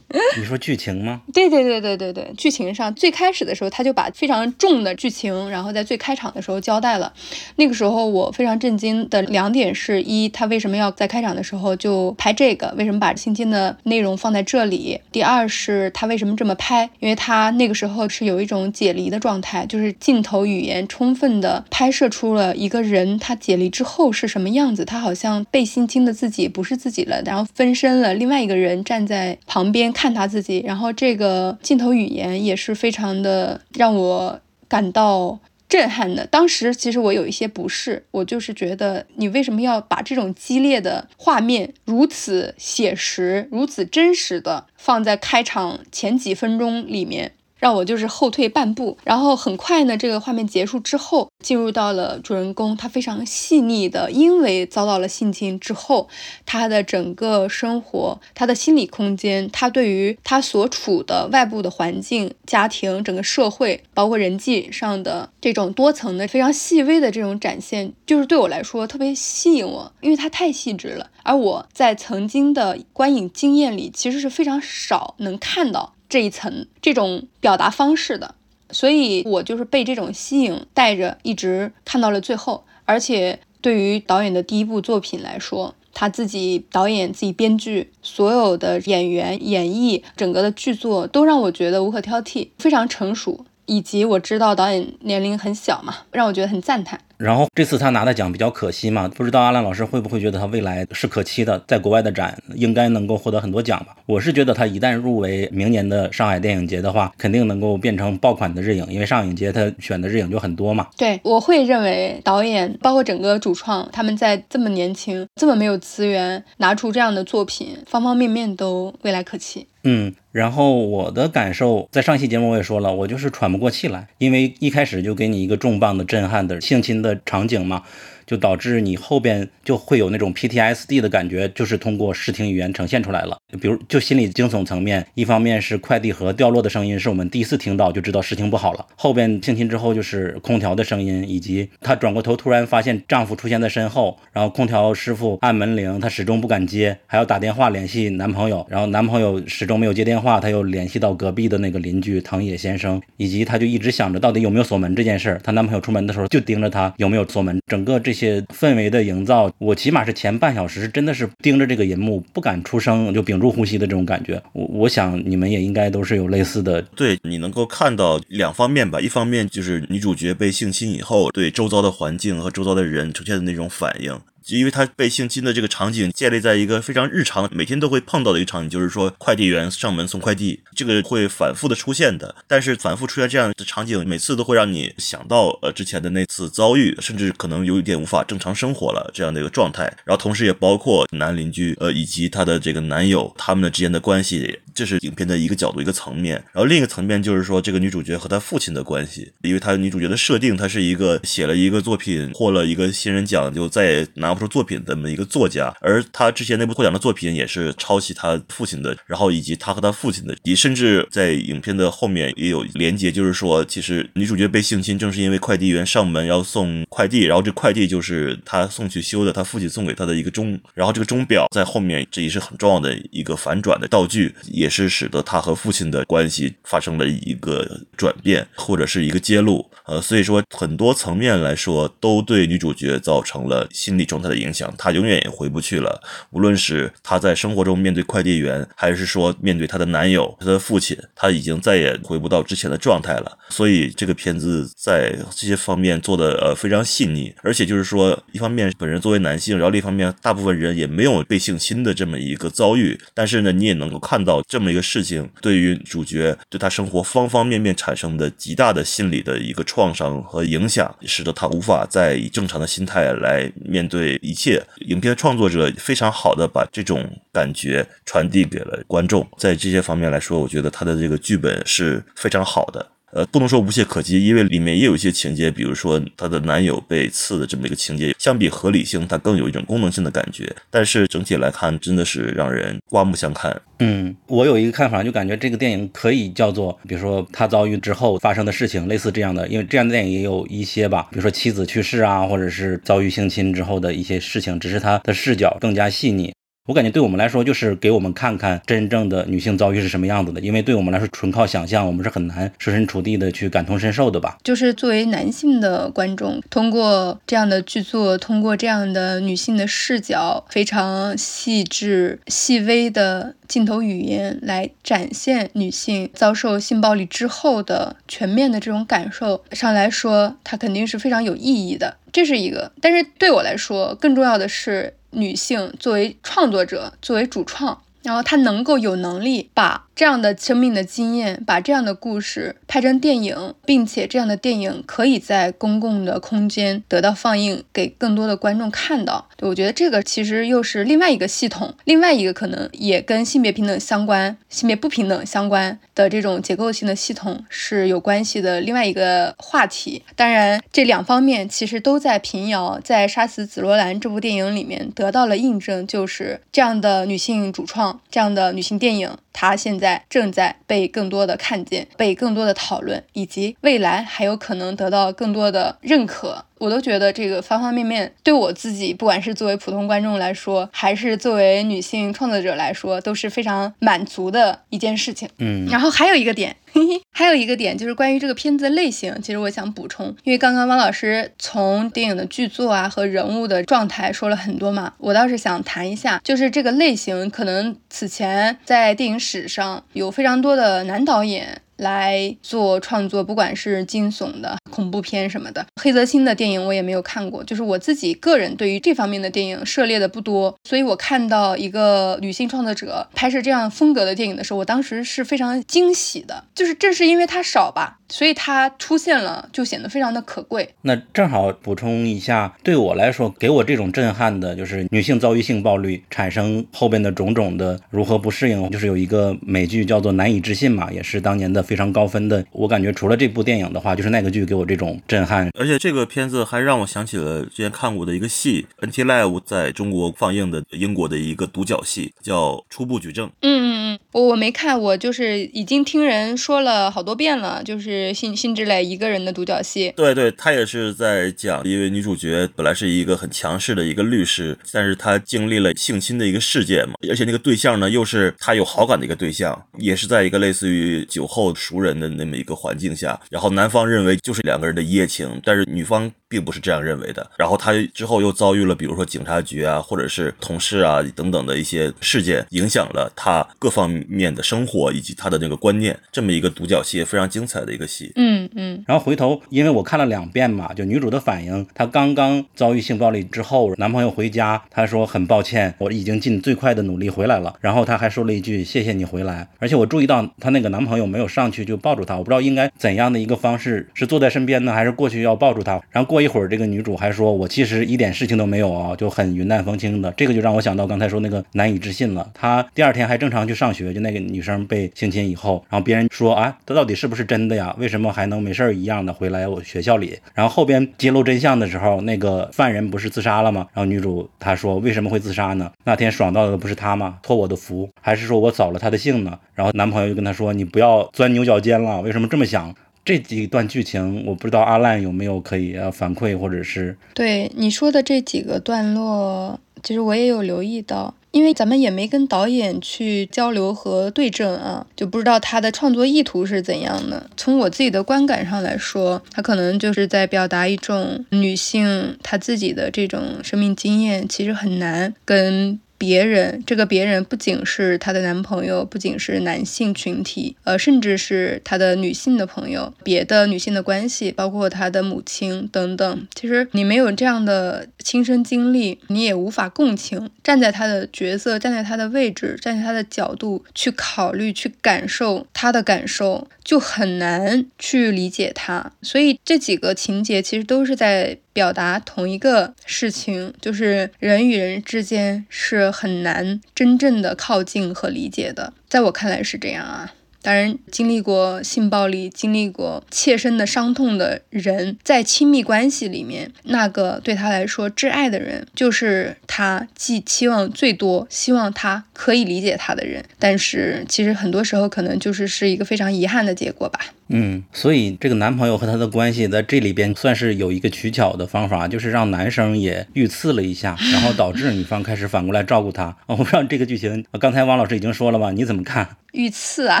你说剧情吗？*laughs* 对对对对对对，剧情上最开始的时候，他就把非常重的剧情，然后在最开场的时候交代了。那个时候我非常震惊的两点是：一，他为什么要在开场的时候就拍这个？为什么把性侵的内容放在这里？第二是他为什么这么拍？因为他那个时候是有一种解离的状态，就是镜头语言充分的拍摄出了一个人他解离之后是什么样子。他好像被性侵的自己不是自己了，然后分身了，另外一个人站在旁边。看他自己，然后这个镜头语言也是非常的让我感到震撼的。当时其实我有一些不适，我就是觉得你为什么要把这种激烈的画面如此写实、如此真实的放在开场前几分钟里面？让我就是后退半步，然后很快呢，这个画面结束之后，进入到了主人公他非常细腻的，因为遭到了性侵之后，他的整个生活，他的心理空间，他对于他所处的外部的环境、家庭、整个社会，包括人际上的这种多层的、非常细微的这种展现，就是对我来说特别吸引我，因为他太细致了，而我在曾经的观影经验里，其实是非常少能看到。这一层这种表达方式的，所以我就是被这种吸引带着一直看到了最后。而且对于导演的第一部作品来说，他自己导演、自己编剧，所有的演员演绎整个的剧作都让我觉得无可挑剔，非常成熟。以及我知道导演年龄很小嘛，让我觉得很赞叹。然后这次他拿的奖比较可惜嘛，不知道阿兰老师会不会觉得他未来是可期的，在国外的展应该能够获得很多奖吧？我是觉得他一旦入围明年的上海电影节的话，肯定能够变成爆款的日影，因为上影节他选的日影就很多嘛。对，我会认为导演包括整个主创他们在这么年轻、这么没有资源拿出这样的作品，方方面面都未来可期。嗯，然后我的感受，在上期节目我也说了，我就是喘不过气来，因为一开始就给你一个重磅的震撼的性侵的场景嘛。就导致你后边就会有那种 PTSD 的感觉，就是通过视听语言呈现出来了。比如就心理惊悚层面，一方面是快递盒掉落的声音，是我们第一次听到就知道事情不好了。后边性侵之后就是空调的声音，以及她转过头突然发现丈夫出现在身后，然后空调师傅按门铃，她始终不敢接，还要打电话联系男朋友，然后男朋友始终没有接电话，她又联系到隔壁的那个邻居藤野先生，以及她就一直想着到底有没有锁门这件事儿。她男朋友出门的时候就盯着她有没有锁门，整个这。些氛围的营造，我起码是前半小时真的是盯着这个银幕不敢出声，就屏住呼吸的这种感觉。我我想你们也应该都是有类似的。对你能够看到两方面吧，一方面就是女主角被性侵以后，对周遭的环境和周遭的人出现的那种反应。就因为他被性侵的这个场景建立在一个非常日常、每天都会碰到的一个场景，就是说快递员上门送快递，这个会反复的出现的。但是反复出现这样的场景，每次都会让你想到呃之前的那次遭遇，甚至可能有一点无法正常生活了这样的一个状态。然后同时也包括男邻居呃以及他的这个男友他们的之间的关系，这是影片的一个角度一个层面。然后另一个层面就是说这个女主角和她父亲的关系，因为她女主角的设定，她是一个写了一个作品获了一个新人奖就再也拿不。出作品这么一个作家，而她之前那部获奖的作品也是抄袭她父亲的，然后以及她和她父亲的，也甚至在影片的后面也有连接，就是说，其实女主角被性侵，正是因为快递员上门要送快递，然后这快递就是他送去修的，他父亲送给他的一个钟，然后这个钟表在后面，这也是很重要的一个反转的道具，也是使得他和父亲的关系发生了一个转变或者是一个揭露，呃，所以说很多层面来说，都对女主角造成了心理状态。的影响，她永远也回不去了。无论是她在生活中面对快递员，还是说面对她的男友、她的父亲，她已经再也回不到之前的状态了。所以这个片子在这些方面做的呃非常细腻，而且就是说，一方面本人作为男性，然后另一方面大部分人也没有被性侵的这么一个遭遇，但是呢，你也能够看到这么一个事情，对于主角对他生活方方面面产生的极大的心理的一个创伤和影响，使得他无法再以正常的心态来面对一切。影片的创作者非常好的把这种感觉传递给了观众，在这些方面来说，我觉得他的这个剧本是非常好的。呃，不能说无懈可击，因为里面也有一些情节，比如说她的男友被刺的这么一个情节，相比合理性，它更有一种功能性的感觉。但是整体来看，真的是让人刮目相看。嗯，我有一个看法，就感觉这个电影可以叫做，比如说他遭遇之后发生的事情，类似这样的，因为这样的电影也有一些吧，比如说妻子去世啊，或者是遭遇性侵之后的一些事情，只是他的视角更加细腻。我感觉对我们来说，就是给我们看看真正的女性遭遇是什么样子的。因为对我们来说，纯靠想象，我们是很难设身处地的去感同身受的吧。就是作为男性的观众，通过这样的剧作，通过这样的女性的视角，非常细致、细微的镜头语言来展现女性遭受性暴力之后的全面的这种感受上来说，它肯定是非常有意义的。这是一个，但是对我来说，更重要的是。女性作为创作者，作为主创，然后她能够有能力把。这样的生命的经验，把这样的故事拍成电影，并且这样的电影可以在公共的空间得到放映，给更多的观众看到。对我觉得这个其实又是另外一个系统，另外一个可能也跟性别平等相关、性别不平等相关的这种结构性的系统是有关系的另外一个话题。当然，这两方面其实都在平遥在《杀死紫罗兰》这部电影里面得到了印证，就是这样的女性主创，这样的女性电影。它现在正在被更多的看见，被更多的讨论，以及未来还有可能得到更多的认可。我都觉得这个方方面面对我自己，不管是作为普通观众来说，还是作为女性创作者来说，都是非常满足的一件事情。嗯，然后还有一个点，嘿嘿，还有一个点就是关于这个片子的类型，其实我想补充，因为刚刚汪老师从电影的剧作啊和人物的状态说了很多嘛，我倒是想谈一下，就是这个类型可能此前在电影史上有非常多的男导演。来做创作，不管是惊悚的、恐怖片什么的，黑泽清的电影我也没有看过。就是我自己个人对于这方面的电影涉猎的不多，所以我看到一个女性创作者拍摄这样风格的电影的时候，我当时是非常惊喜的。就是正是因为它少吧，所以它出现了就显得非常的可贵。那正好补充一下，对我来说，给我这种震撼的就是女性遭遇性暴力产生后边的种种的如何不适应，就是有一个美剧叫做《难以置信》嘛，也是当年的。非常高分的，我感觉除了这部电影的话，就是那个剧给我这种震撼。而且这个片子还让我想起了之前看过的一个戏，NT Live 在中国放映的英国的一个独角戏，叫《初步举证》。嗯嗯嗯，我我没看，我就是已经听人说了好多遍了，就是是辛辛芷蕾一个人的独角戏。对对，她也是在讲，因为女主角本来是一个很强势的一个律师，但是她经历了性侵的一个事件嘛，而且那个对象呢又是她有好感的一个对象，也是在一个类似于酒后。熟人的那么一个环境下，然后男方认为就是两个人的一夜情，但是女方并不是这样认为的。然后他之后又遭遇了，比如说警察局啊，或者是同事啊等等的一些事件，影响了他各方面的生活以及他的那个观念。这么一个独角戏，非常精彩的一个戏。嗯嗯。然后回头，因为我看了两遍嘛，就女主的反应，她刚刚遭遇性暴力之后，男朋友回家，她说很抱歉，我已经尽最快的努力回来了。然后她还说了一句谢谢你回来。而且我注意到她那个男朋友没有上。去就抱住她，我不知道应该怎样的一个方式，是坐在身边呢，还是过去要抱住她？然后过过一会儿，这个女主还说：“我其实一点事情都没有啊，就很云淡风轻的。”这个就让我想到刚才说那个难以置信了。她第二天还正常去上学，就那个女生被性侵以后，然后别人说：“啊，她到底是不是真的呀？为什么还能没事儿一样的回来我学校里？”然后后边揭露真相的时候，那个犯人不是自杀了吗？然后女主她说：“为什么会自杀呢？那天爽到的不是他吗？托我的福，还是说我扫了他的兴呢？”然后男朋友就跟她说：“你不要钻牛角尖了，为什么这么想？这几段剧情，我不知道阿烂有没有可以反馈，或者是对你说的这几个段落，其实我也有留意到，因为咱们也没跟导演去交流和对证啊，就不知道他的创作意图是怎样的。从我自己的观感上来说，他可能就是在表达一种女性她自己的这种生命经验，其实很难跟。别人，这个别人不仅是她的男朋友，不仅是男性群体，呃，甚至是她的女性的朋友，别的女性的关系，包括她的母亲等等。其实你没有这样的亲身经历，你也无法共情，站在她的角色，站在她的位置，站在她的角度去考虑、去感受她的感受，就很难去理解她。所以这几个情节其实都是在。表达同一个事情，就是人与人之间是很难真正的靠近和理解的，在我看来是这样啊。当然，经历过性暴力、经历过切身的伤痛的人，在亲密关系里面，那个对他来说挚爱的人，就是他寄期望最多、希望他可以理解他的人。但是，其实很多时候可能就是是一个非常遗憾的结果吧。嗯，所以这个男朋友和他的关系在这里边算是有一个取巧的方法，就是让男生也遇刺了一下，*sighs* 然后导致女方开始反过来照顾他。我不知道这个剧情，刚才王老师已经说了吧？你怎么看？遇刺啊？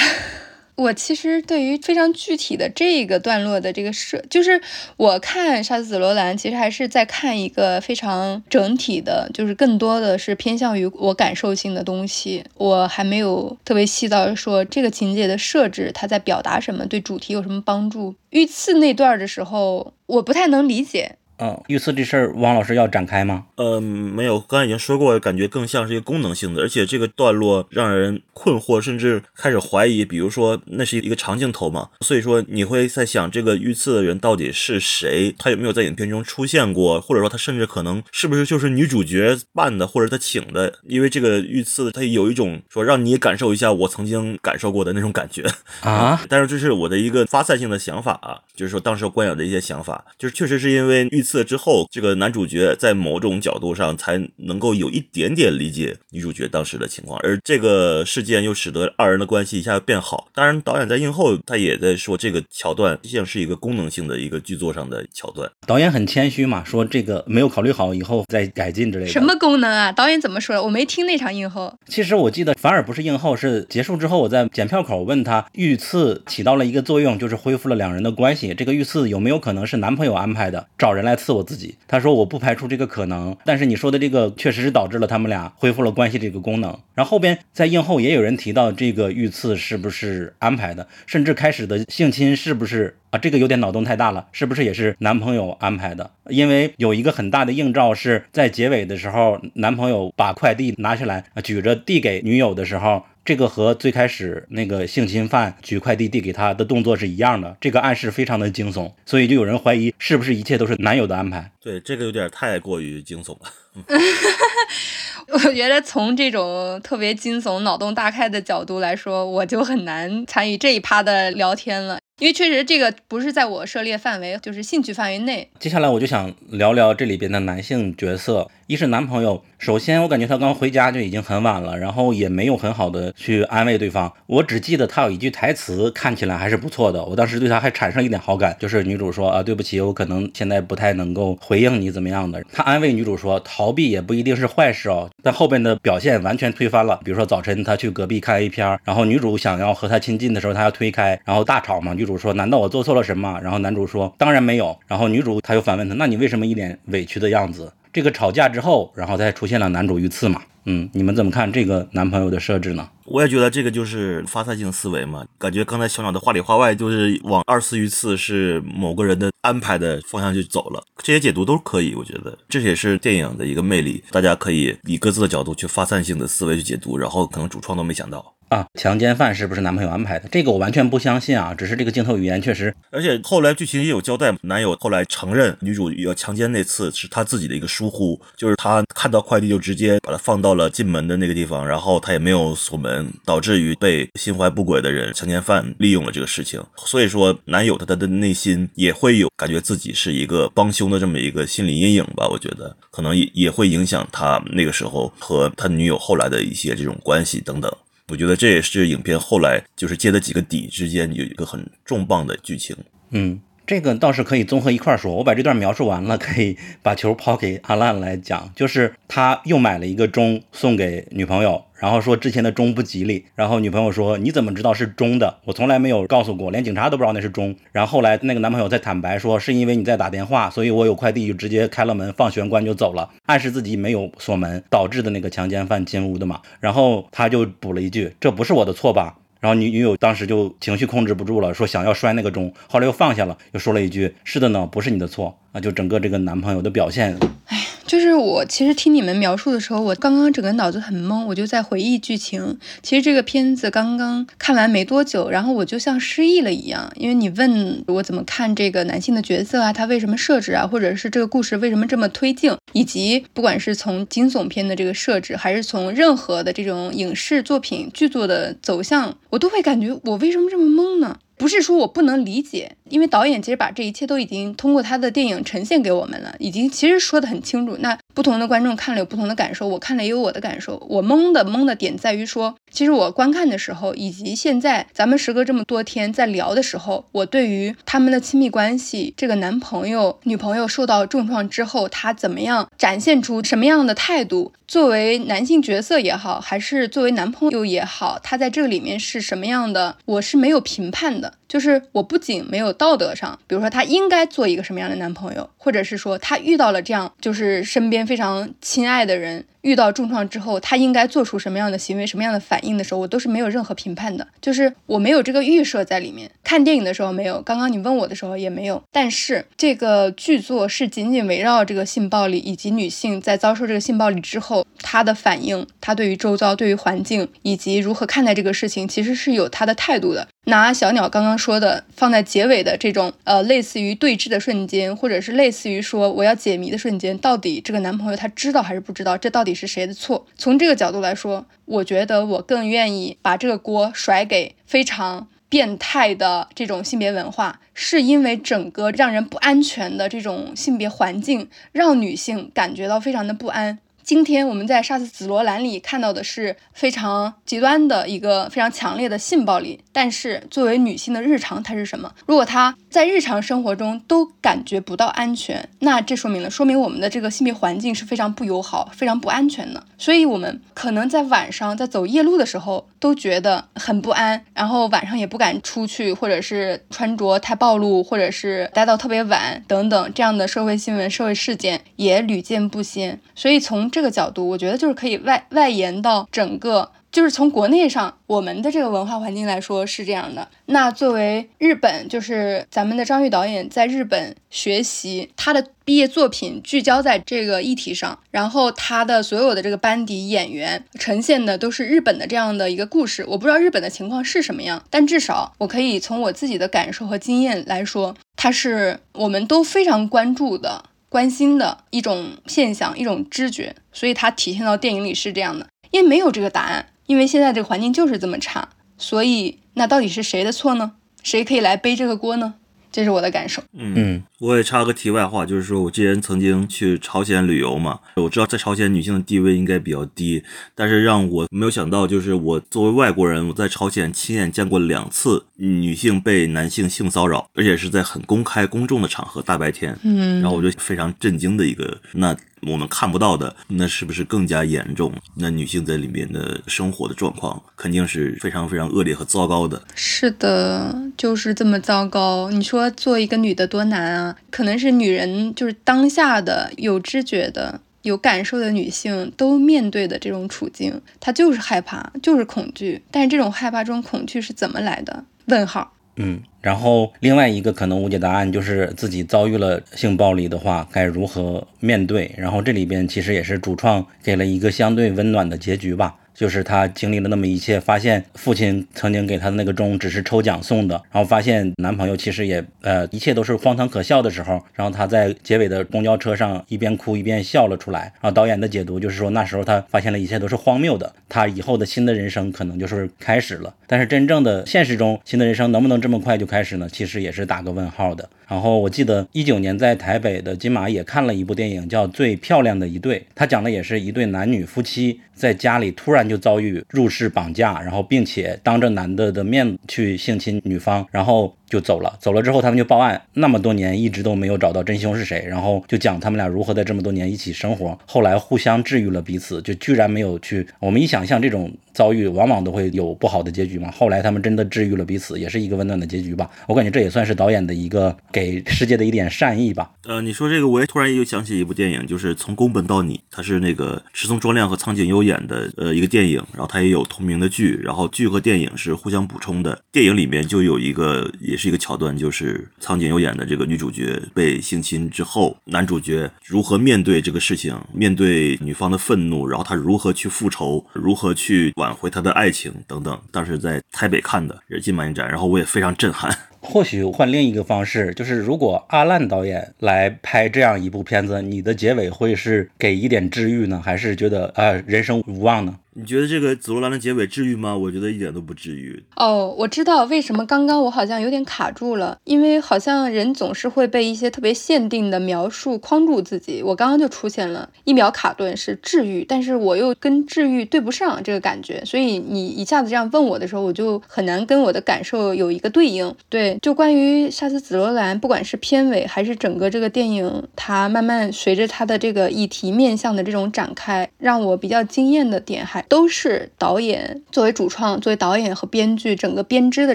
*laughs* 我其实对于非常具体的这个段落的这个设，就是我看《杀死紫罗兰》，其实还是在看一个非常整体的，就是更多的是偏向于我感受性的东西。我还没有特别细到说这个情节的设置，它在表达什么，对主题有什么帮助。遇刺那段的时候，我不太能理解。嗯，遇刺这事儿，汪老师要展开吗？呃，没有，刚才已经说过，感觉更像是一个功能性的，而且这个段落让人困惑，甚至开始怀疑。比如说，那是一个长镜头嘛，所以说你会在想，这个遇刺的人到底是谁？他有没有在影片中出现过？或者说，他甚至可能是不是就是女主角扮的，或者他请的？因为这个遇刺，他有一种说让你感受一下我曾经感受过的那种感觉啊。但是这是我的一个发散性的想法啊，就是说当时观影的一些想法，就是确实是因为遇。刺之后，这个男主角在某种角度上才能够有一点点理解女主角当时的情况，而这个事件又使得二人的关系一下变好。当然，导演在映后他也在说，这个桥段像是一个功能性的一个剧作上的桥段。导演很谦虚嘛，说这个没有考虑好以后再改进之类的。什么功能啊？导演怎么说的？我没听那场映后。其实我记得反而不是映后，是结束之后我在检票口问他，遇刺起到了一个作用，就是恢复了两人的关系。这个遇刺有没有可能是男朋友安排的，找人来？刺我自己，他说我不排除这个可能，但是你说的这个确实是导致了他们俩恢复了关系这个功能。然后后边在映后也有人提到这个遇刺是不是安排的，甚至开始的性侵是不是这个有点脑洞太大了，是不是也是男朋友安排的？因为有一个很大的映照是在结尾的时候，男朋友把快递拿下来，举着递给女友的时候。这个和最开始那个性侵犯举快递递给他的动作是一样的，这个暗示非常的惊悚，所以就有人怀疑是不是一切都是男友的安排。对，这个有点太过于惊悚了。*laughs* *laughs* 我觉得从这种特别惊悚、脑洞大开的角度来说，我就很难参与这一趴的聊天了。因为确实这个不是在我涉猎范围，就是兴趣范围内。接下来我就想聊聊这里边的男性角色。一是男朋友，首先我感觉他刚回家就已经很晚了，然后也没有很好的去安慰对方。我只记得他有一句台词，看起来还是不错的。我当时对他还产生一点好感，就是女主说啊，对不起，我可能现在不太能够回应你怎么样的。他安慰女主说，逃避也不一定是坏事哦。但后边的表现完全推翻了。比如说早晨他去隔壁看 A 片，然后女主想要和他亲近的时候，他要推开，然后大吵嘛。女主说，难道我做错了什么？然后男主说，当然没有。然后女主他又反问他，那你为什么一脸委屈的样子？这个吵架之后，然后再出现了男主遇刺嘛？嗯，你们怎么看这个男朋友的设置呢？我也觉得这个就是发散性思维嘛，感觉刚才小鸟的话里话外，就是往二次遇刺是某个人的安排的方向就走了。这些解读都可以，我觉得这也是电影的一个魅力，大家可以以各自的角度去发散性的思维去解读，然后可能主创都没想到。啊，强奸犯是不是男朋友安排的？这个我完全不相信啊！只是这个镜头语言确实，而且后来剧情也有交代，男友后来承认女主要强奸那次是他自己的一个疏忽，就是他看到快递就直接把它放到了进门的那个地方，然后他也没有锁门，导致于被心怀不轨的人强奸犯利用了这个事情。所以说，男友他他的内心也会有感觉自己是一个帮凶的这么一个心理阴影吧？我觉得可能也也会影响他那个时候和他女友后来的一些这种关系等等。我觉得这也是影片后来就是接的几个底之间有一个很重磅的剧情。嗯，这个倒是可以综合一块说。我把这段描述完了，*laughs* 可以把球抛给阿烂来讲。就是他又买了一个钟送给女朋友，然后说之前的钟不吉利。然后女朋友说：“你怎么知道是钟的？我从来没有告诉过，连警察都不知道那是钟。”然后后来那个男朋友在坦白说：“是因为你在打电话，所以我有快递就直接开了门，放玄关就走了，暗示自己没有锁门，导致的那个强奸犯进屋的嘛。”然后他就补了一句：“这不是我的错吧？”然后女女友当时就情绪控制不住了，说想要摔那个钟，后来又放下了，又说了一句：“是的呢，不是你的错。”啊，就整个这个男朋友的表现，哎，就是我其实听你们描述的时候，我刚刚整个脑子很懵，我就在回忆剧情。其实这个片子刚刚看完没多久，然后我就像失忆了一样，因为你问我怎么看这个男性的角色啊，他为什么设置啊，或者是这个故事为什么这么推进，以及不管是从惊悚片的这个设置，还是从任何的这种影视作品剧作的走向，我都会感觉我为什么这么懵呢？不是说我不能理解，因为导演其实把这一切都已经通过他的电影呈现给我们了，已经其实说的很清楚。那不同的观众看了有不同的感受，我看了也有我的感受。我懵的懵的点在于说，其实我观看的时候，以及现在咱们时隔这么多天在聊的时候，我对于他们的亲密关系，这个男朋友女朋友受到重创之后，他怎么样展现出什么样的态度，作为男性角色也好，还是作为男朋友也好，他在这个里面是什么样的，我是没有评判的。就是我不仅没有道德上，比如说他应该做一个什么样的男朋友，或者是说他遇到了这样就是身边非常亲爱的人。遇到重创之后，他应该做出什么样的行为、什么样的反应的时候，我都是没有任何评判的，就是我没有这个预设在里面。看电影的时候没有，刚刚你问我的时候也没有。但是这个剧作是仅仅围绕这个性暴力以及女性在遭受这个性暴力之后，她的反应，她对于周遭、对于环境以及如何看待这个事情，其实是有她的态度的。拿小鸟刚刚说的放在结尾的这种呃，类似于对峙的瞬间，或者是类似于说我要解谜的瞬间，到底这个男朋友他知道还是不知道？这到底是谁的错？从这个角度来说，我觉得我更愿意把这个锅甩给非常变态的这种性别文化，是因为整个让人不安全的这种性别环境，让女性感觉到非常的不安。今天我们在《杀死紫罗兰》里看到的是非常极端的一个非常强烈的性暴力，但是作为女性的日常，它是什么？如果她在日常生活中都感觉不到安全，那这说明了，说明我们的这个性别环境是非常不友好、非常不安全的。所以，我们可能在晚上在走夜路的时候都觉得很不安，然后晚上也不敢出去，或者是穿着太暴露，或者是待到特别晚等等这样的社会新闻、社会事件也屡见不鲜。所以从这个角度，我觉得就是可以外外延到整个，就是从国内上我们的这个文化环境来说是这样的。那作为日本，就是咱们的张玉导演在日本学习，他的毕业作品聚焦在这个议题上，然后他的所有的这个班底演员呈现的都是日本的这样的一个故事。我不知道日本的情况是什么样，但至少我可以从我自己的感受和经验来说，它是我们都非常关注的。关心的一种现象，一种知觉，所以它体现到电影里是这样的。因为没有这个答案，因为现在这个环境就是这么差，所以那到底是谁的错呢？谁可以来背这个锅呢？这是我的感受。嗯，我也插个题外话，就是说我之前曾经去朝鲜旅游嘛，我知道在朝鲜女性的地位应该比较低，但是让我没有想到，就是我作为外国人，我在朝鲜亲眼见过两次女性被男性性骚扰，而且是在很公开公众的场合，大白天。嗯，然后我就非常震惊的一个那。我们看不到的，那是不是更加严重？那女性在里面的生活的状况，肯定是非常非常恶劣和糟糕的。是的，就是这么糟糕。你说做一个女的多难啊？可能是女人，就是当下的有知觉的、有感受的女性都面对的这种处境，她就是害怕，就是恐惧。但是这种害怕、这种恐惧是怎么来的？问号。嗯，然后另外一个可能无解答案就是自己遭遇了性暴力的话，该如何面对？然后这里边其实也是主创给了一个相对温暖的结局吧。就是她经历了那么一切，发现父亲曾经给她的那个钟只是抽奖送的，然后发现男朋友其实也呃一切都是荒唐可笑的时候，然后她在结尾的公交车上一边哭一边笑了出来。然后导演的解读就是说那时候她发现了一切都是荒谬的，她以后的新的人生可能就是开始了。但是真正的现实中新的人生能不能这么快就开始呢？其实也是打个问号的。然后我记得一九年在台北的金马也看了一部电影叫《最漂亮的一对》，他讲的也是一对男女夫妻在家里突然就遭遇入室绑架，然后并且当着男的的面去性侵女方，然后就走了。走了之后，他们就报案，那么多年一直都没有找到真凶是谁，然后就讲他们俩如何在这么多年一起生活，后来互相治愈了彼此，就居然没有去。我们一想象这种遭遇，往往都会有不好的结局嘛。后来他们真的治愈了彼此，也是一个温暖的结局吧。我感觉这也算是导演的一个给世界的一点善意吧。呃，你说这个，我也突然又想起一部电影，就是《从宫本到你》，它是那个池松壮亮和苍井优演的呃一个电影，然后它也有同名的剧，然后剧和电影是互相补充的。电影里面就有一个，也是一个桥段，就是苍井优演的这个女主角被性侵之后，男主角如何面对这个事情，面对女方的愤怒，然后他如何去复仇，如何去完挽回他的爱情等等。当时在台北看的，也是金马影展，然后我也非常震撼。*laughs* 或许换另一个方式，就是如果阿烂导演来拍这样一部片子，你的结尾会是给一点治愈呢，还是觉得啊人生无望呢？你觉得这个紫罗兰的结尾治愈吗？我觉得一点都不治愈。哦，我知道为什么刚刚我好像有点卡住了，因为好像人总是会被一些特别限定的描述框住自己。我刚刚就出现了一秒卡顿，是治愈，但是我又跟治愈对不上这个感觉，所以你一下子这样问我的时候，我就很难跟我的感受有一个对应。对，就关于杀死紫罗兰，不管是片尾还是整个这个电影，它慢慢随着它的这个议题面向的这种展开，让我比较惊艳的点还。都是导演作为主创，作为导演和编剧，整个编织的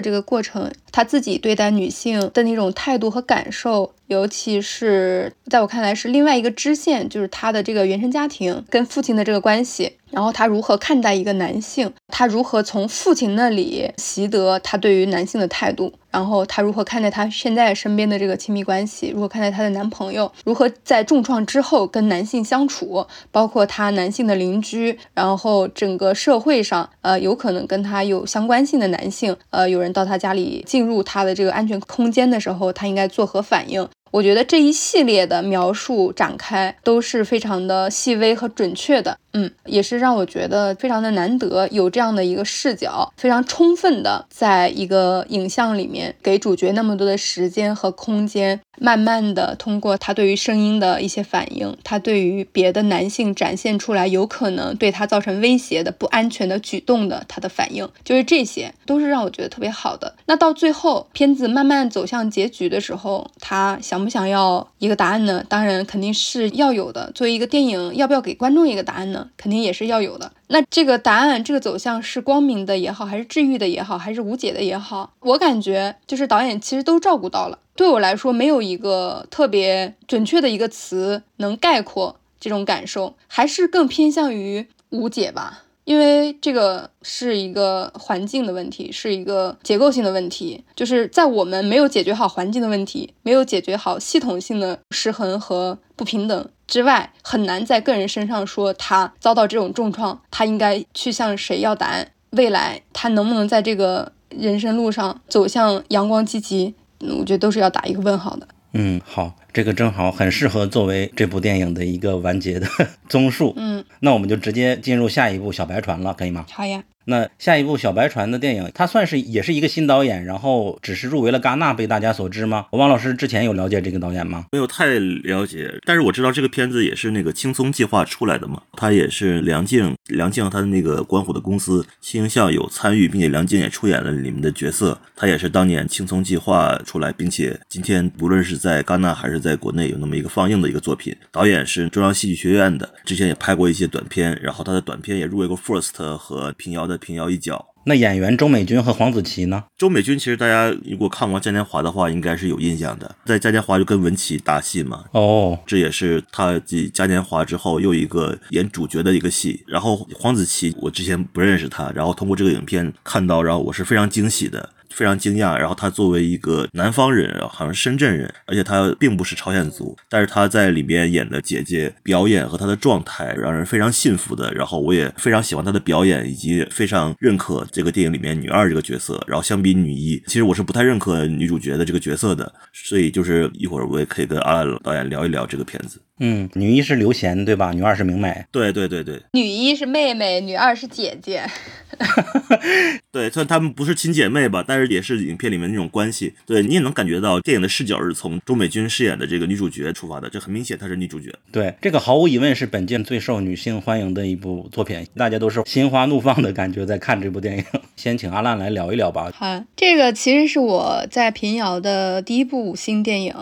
这个过程，他自己对待女性的那种态度和感受，尤其是在我看来是另外一个支线，就是他的这个原生家庭跟父亲的这个关系。然后他如何看待一个男性？他如何从父亲那里习得他对于男性的态度？然后他如何看待他现在身边的这个亲密关系？如何看待他的男朋友？如何在重创之后跟男性相处？包括他男性的邻居，然后整个社会上，呃，有可能跟他有相关性的男性，呃，有人到他家里进进入他的这个安全空间的时候，他应该作何反应？我觉得这一系列的描述展开都是非常的细微和准确的，嗯，也是让我觉得非常的难得有这样的一个视角，非常充分的在一个影像里面给主角那么多的时间和空间，慢慢的通过他对于声音的一些反应，他对于别的男性展现出来有可能对他造成威胁的不安全的举动的他的反应，就是这些都是让我觉得特别好的。那到最后片子慢慢走向结局的时候，他想。不想要一个答案呢？当然肯定是要有的。作为一个电影，要不要给观众一个答案呢？肯定也是要有的。那这个答案，这个走向是光明的也好，还是治愈的也好，还是无解的也好，我感觉就是导演其实都照顾到了。对我来说，没有一个特别准确的一个词能概括这种感受，还是更偏向于无解吧。因为这个是一个环境的问题，是一个结构性的问题，就是在我们没有解决好环境的问题，没有解决好系统性的失衡和不平等之外，很难在个人身上说他遭到这种重创，他应该去向谁要答案？未来他能不能在这个人生路上走向阳光积极？我觉得都是要打一个问号的。嗯，好。这个正好很适合作为这部电影的一个完结的 *laughs* 综述。嗯，那我们就直接进入下一部《小白船》了，可以吗？好呀。那下一部小白船的电影，它算是也是一个新导演，然后只是入围了戛纳，被大家所知吗？王老师之前有了解这个导演吗？没有太了解，但是我知道这个片子也是那个青松计划出来的嘛，他也是梁静，梁静他的那个关虎的公司青象有参与，并且梁静也出演了里面的角色，他也是当年青松计划出来，并且今天无论是在戛纳还是在国内有那么一个放映的一个作品，导演是中央戏剧学院的，之前也拍过一些短片，然后他的短片也入围过 First 和平遥的平遥一角。那演员周美君和黄子琪呢？周美君其实大家如果看过《嘉年华》的话，应该是有印象的，在《嘉年华》就跟文琪搭戏嘛。哦，这也是他继《嘉年华》之后又一个演主角的一个戏。然后黄子琪，我之前不认识他，然后通过这个影片看到，然后我是非常惊喜的。非常惊讶，然后他作为一个南方人，好像深圳人，而且他并不是朝鲜族，但是他在里边演的姐姐表演和他的状态让人非常信服的，然后我也非常喜欢他的表演，以及非常认可这个电影里面女二这个角色。然后相比女一，其实我是不太认可女主角的这个角色的，所以就是一会儿我也可以跟阿兰导演聊一聊这个片子。嗯，女一是刘贤对吧？女二是明美。对对对对女一是妹妹，女二是姐姐。*laughs* 对，虽然她们不是亲姐妹吧，但是也是影片里面那种关系。对你也能感觉到电影的视角是从周美君饰演的这个女主角出发的，这很明显她是女主角。对，这个毫无疑问是本届最受女性欢迎的一部作品，大家都是心花怒放的感觉在看这部电影。*laughs* 先请阿烂来聊一聊吧。好，这个其实是我在平遥的第一部五星电影。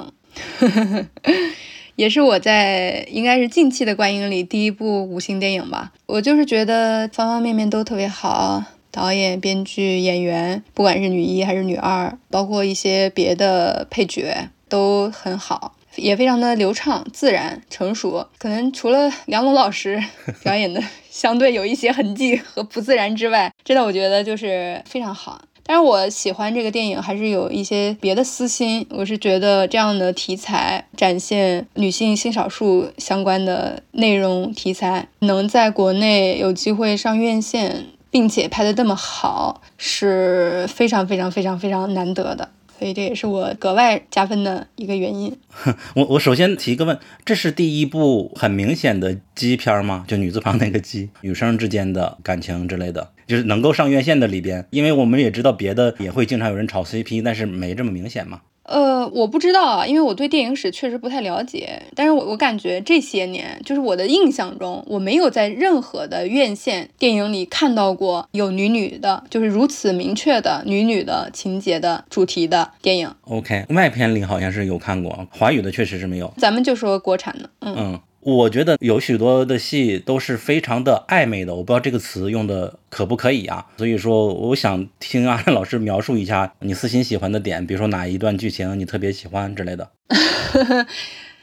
也是我在应该是近期的观影里第一部五星电影吧。我就是觉得方方面面都特别好，导演、编剧、演员，不管是女一还是女二，包括一些别的配角都很好，也非常的流畅、自然、成熟。可能除了梁龙老师表演的相对有一些痕迹和不自然之外，真的我觉得就是非常好。但是我喜欢这个电影，还是有一些别的私心。我是觉得这样的题材展现女性性少数相关的内容题材，能在国内有机会上院线，并且拍的这么好，是非常非常非常非常难得的。所以这也是我格外加分的一个原因。*laughs* 我我首先提一个问，这是第一部很明显的基片吗？就女字旁那个基，女生之间的感情之类的。就是能够上院线的里边，因为我们也知道别的也会经常有人炒 CP，但是没这么明显嘛。呃，我不知道啊，因为我对电影史确实不太了解。但是我我感觉这些年，就是我的印象中，我没有在任何的院线电影里看到过有女女的，就是如此明确的女女的情节的主题的电影。OK，外片里好像是有看过，华语的确实是没有。咱们就说国产的，嗯嗯。我觉得有许多的戏都是非常的暧昧的，我不知道这个词用的可不可以啊。所以说，我想听阿亮老师描述一下你私心喜欢的点，比如说哪一段剧情你特别喜欢之类的。*laughs*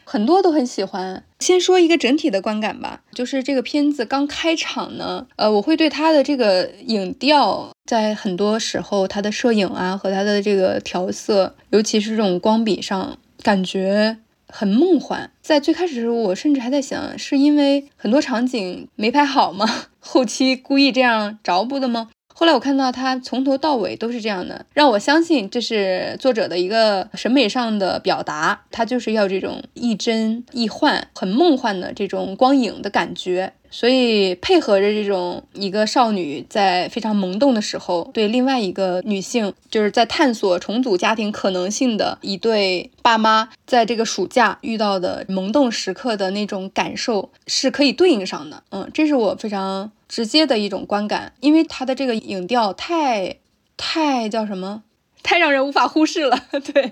很多都很喜欢。先说一个整体的观感吧，就是这个片子刚开场呢，呃，我会对它的这个影调，在很多时候它的摄影啊和它的这个调色，尤其是这种光比上，感觉。很梦幻，在最开始的时候，我甚至还在想，是因为很多场景没拍好吗？*laughs* 后期故意这样着补的吗？后来我看到他从头到尾都是这样的，让我相信这是作者的一个审美上的表达，他就是要这种亦真亦幻、很梦幻的这种光影的感觉。所以配合着这种一个少女在非常萌动的时候，对另外一个女性，就是在探索重组家庭可能性的一对爸妈，在这个暑假遇到的萌动时刻的那种感受是可以对应上的。嗯，这是我非常直接的一种观感，因为它的这个影调太太叫什么？太让人无法忽视了，*laughs* 对，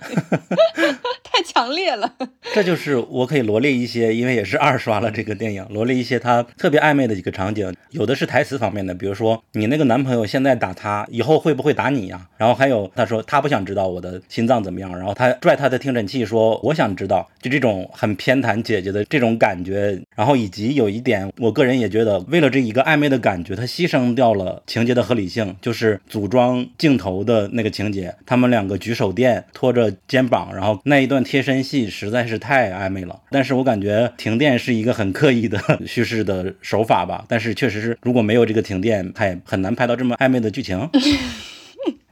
*laughs* 太强烈了。*laughs* 这就是我可以罗列一些，因为也是二刷了这个电影，罗列一些他特别暧昧的几个场景。有的是台词方面的，比如说你那个男朋友现在打他，以后会不会打你呀？然后还有他说他不想知道我的心脏怎么样，然后他拽他的听诊器说我想知道，就这种很偏袒姐姐的这种感觉。然后以及有一点，我个人也觉得，为了这一个暧昧的感觉，他牺牲掉了情节的合理性，就是组装镜头的那个情节。他们两个举手电，拖着肩膀，然后那一段贴身戏实在是太暧昧了。但是我感觉停电是一个很刻意的 *laughs* 叙事的手法吧。但是确实是，如果没有这个停电，他也很难拍到这么暧昧的剧情。*laughs*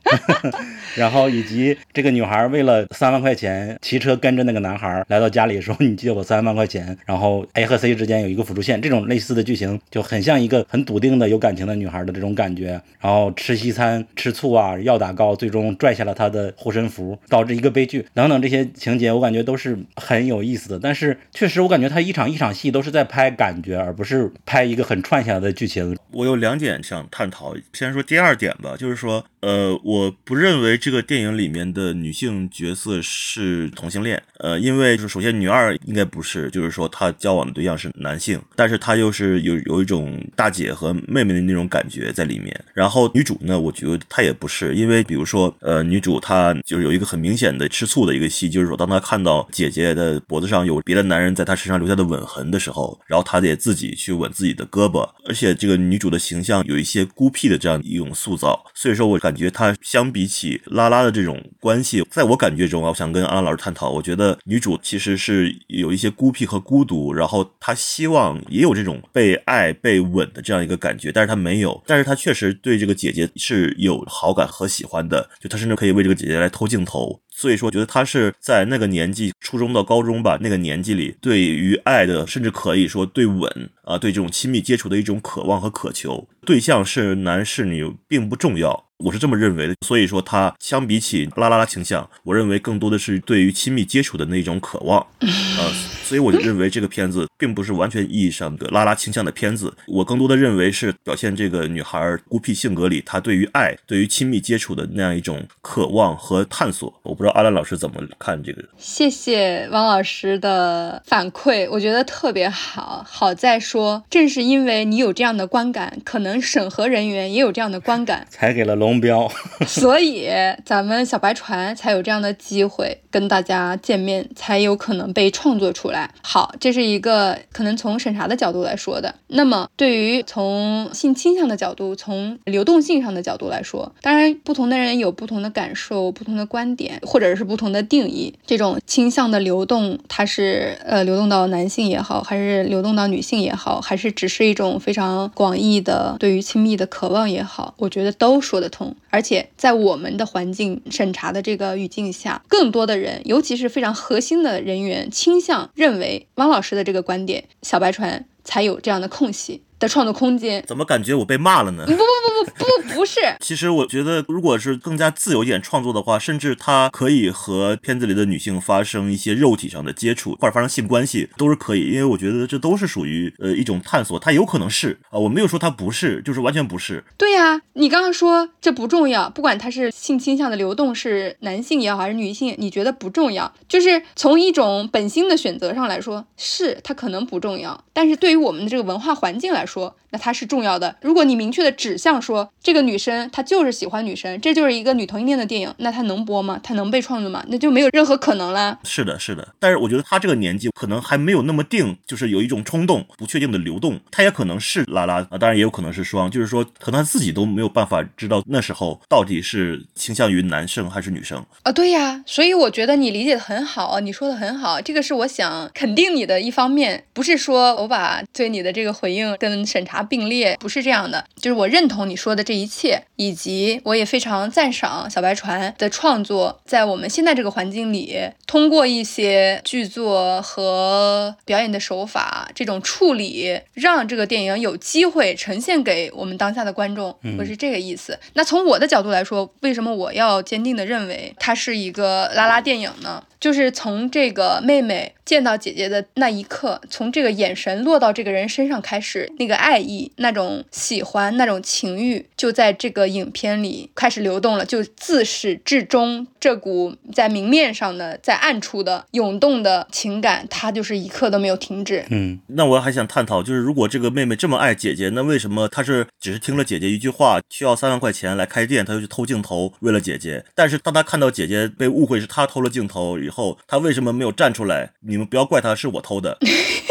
*laughs* 然后以及这个女孩为了三万块钱骑车跟着那个男孩来到家里说 *laughs* 你借我三万块钱，然后 A 和 C 之间有一个辅助线，这种类似的剧情就很像一个很笃定的有感情的女孩的这种感觉。然后吃西餐吃醋啊，药打高，最终拽下了他的护身符，导致一个悲剧等等这些情节，我感觉都是很有意思的。但是确实我感觉他一场一场戏都是在拍感觉，而不是拍一个很串下来的剧情。我有两点想探讨，先说第二点吧，就是说，呃，我不认为。这个电影里面的女性角色是同性恋，呃，因为就是首先女二应该不是，就是说她交往的对象是男性，但是她又是有有一种大姐和妹妹的那种感觉在里面。然后女主呢，我觉得她也不是，因为比如说，呃，女主她就是有一个很明显的吃醋的一个戏，就是说当她看到姐姐的脖子上有别的男人在她身上留下的吻痕的时候，然后她得自己去吻自己的胳膊，而且这个女主的形象有一些孤僻的这样一种塑造，所以说我感觉她相比起。拉拉的这种关系，在我感觉中啊，我想跟阿拉老师探讨。我觉得女主其实是有一些孤僻和孤独，然后她希望也有这种被爱、被吻的这样一个感觉，但是她没有。但是她确实对这个姐姐是有好感和喜欢的，就她甚至可以为这个姐姐来偷镜头。所以说，我觉得他是在那个年纪，初中到高中吧，那个年纪里，对于爱的，甚至可以说对吻啊，对这种亲密接触的一种渴望和渴求，对象是男是女并不重要。我是这么认为的，所以说他相比起啦啦啦倾向，我认为更多的是对于亲密接触的那种渴望，呃，所以我就认为这个片子并不是完全意义上的啦啦倾向的片子，我更多的认为是表现这个女孩孤僻性格里她对于爱、对于亲密接触的那样一种渴望和探索。我不知道阿兰老师怎么看这个。谢谢汪老师的反馈，我觉得特别好。好在说，正是因为你有这样的观感，可能审核人员也有这样的观感，*laughs* 才给了龙。标，*laughs* 所以咱们小白船才有这样的机会跟大家见面，才有可能被创作出来。好，这是一个可能从审查的角度来说的。那么，对于从性倾向的角度，从流动性上的角度来说，当然不同的人有不同的感受、不同的观点，或者是不同的定义。这种倾向的流动，它是呃流动到男性也好，还是流动到女性也好，还是只是一种非常广义的对于亲密的渴望也好，我觉得都说得通。而且在我们的环境审查的这个语境下，更多的人，尤其是非常核心的人员，倾向认为汪老师的这个观点，小白船才有这样的空隙。的创作空间，怎么感觉我被骂了呢？不不不不不不是。*laughs* 其实我觉得，如果是更加自由一点创作的话，甚至他可以和片子里的女性发生一些肉体上的接触，或者发生性关系，都是可以。因为我觉得这都是属于呃一种探索，它有可能是啊，我没有说它不是，就是完全不是。对呀，你刚刚说这不重要，不管他是性倾向的流动是男性也好还是女性，你觉得不重要，就是从一种本心的选择上来说，是它可能不重要，但是对于我们的这个文化环境来说。说那它是重要的。如果你明确的指向说这个女生她就是喜欢女生，这就是一个女同性恋的电影，那它能播吗？它能被创作吗？那就没有任何可能啦。是的，是的。但是我觉得他这个年纪可能还没有那么定，就是有一种冲动、不确定的流动。他也可能是拉拉啊，当然也有可能是双，就是说可能他自己都没有办法知道那时候到底是倾向于男生还是女生啊。对呀，所以我觉得你理解的很好，你说的很好，这个是我想肯定你的一方面，不是说我把对你的这个回应跟审查。并列不是这样的，就是我认同你说的这一切，以及我也非常赞赏小白船的创作，在我们现在这个环境里，通过一些剧作和表演的手法这种处理，让这个电影有机会呈现给我们当下的观众，我是这个意思。那从我的角度来说，为什么我要坚定的认为它是一个拉拉电影呢？就是从这个妹妹见到姐姐的那一刻，从这个眼神落到这个人身上开始，那个爱意、那种喜欢、那种情欲，就在这个影片里开始流动了。就自始至终，这股在明面上的、在暗处的涌动的情感，它就是一刻都没有停止。嗯，那我还想探讨，就是如果这个妹妹这么爱姐姐，那为什么她是只是听了姐姐一句话，需要三万块钱来开店，她就去偷镜头，为了姐姐？但是当她看到姐姐被误会是她偷了镜头以后，她为什么没有站出来？你们不要怪她，是我偷的。*laughs*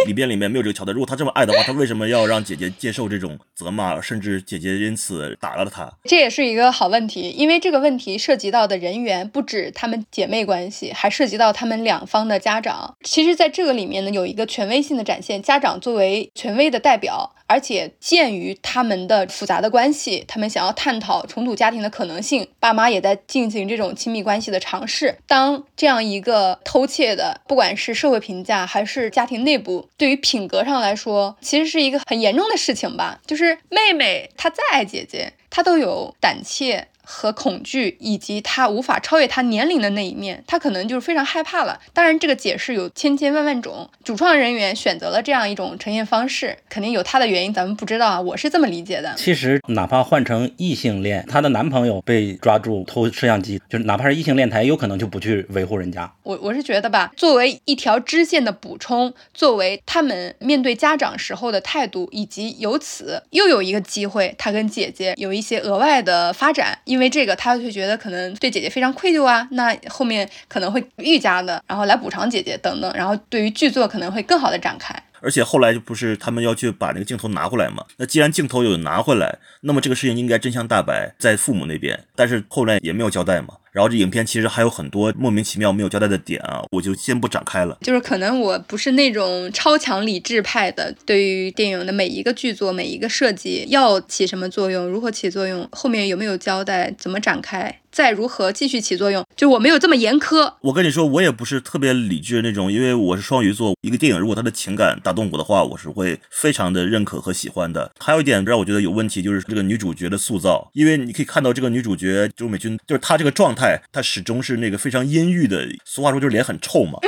里边里面没有这个桥段。如果她这么爱的话，她为什么要让姐姐接受这种责骂，甚至姐姐因此打了她？这也是一个好问题，因为这个问题涉及到的人员不不止她们姐妹关系，还涉及到他们两方的家长。其实，在这个里面呢，有一个权威性的展现，家长作为权威的代表。而且鉴于他们的复杂的关系，他们想要探讨重组家庭的可能性，爸妈也在进行这种亲密关系的尝试。当这样一个偷窃的，不管是社会评价还是家庭内部，对于品格上来说，其实是一个很严重的事情吧。就是妹妹她再爱姐姐，她都有胆怯。和恐惧，以及他无法超越他年龄的那一面，他可能就是非常害怕了。当然，这个解释有千千万万种，主创人员选择了这样一种呈现方式，肯定有他的原因，咱们不知道啊。我是这么理解的。其实，哪怕换成异性恋，她的男朋友被抓住偷摄像机，就是哪怕是异性恋，他也有可能就不去维护人家。我我是觉得吧，作为一条支线的补充，作为他们面对家长时候的态度，以及由此又有一个机会，他跟姐姐有一些额外的发展。因为因为这个，他就会觉得可能对姐姐非常愧疚啊，那后面可能会愈加的，然后来补偿姐姐等等，然后对于剧作可能会更好的展开。而且后来就不是他们要去把那个镜头拿回来嘛？那既然镜头有拿回来，那么这个事情应该真相大白在父母那边，但是后来也没有交代嘛。然后这影片其实还有很多莫名其妙没有交代的点啊，我就先不展开了。就是可能我不是那种超强理智派的，对于电影的每一个剧作、每一个设计要起什么作用、如何起作用，后面有没有交代、怎么展开，再如何继续起作用，就我没有这么严苛。我跟你说，我也不是特别理智那种，因为我是双鱼座。一个电影如果它的情感打动我的话，我是会非常的认可和喜欢的。还有一点让我觉得有问题，就是这个女主角的塑造，因为你可以看到这个女主角周美君，就是她这个状态，她始终是那个非常阴郁的。俗话说就是脸很臭嘛。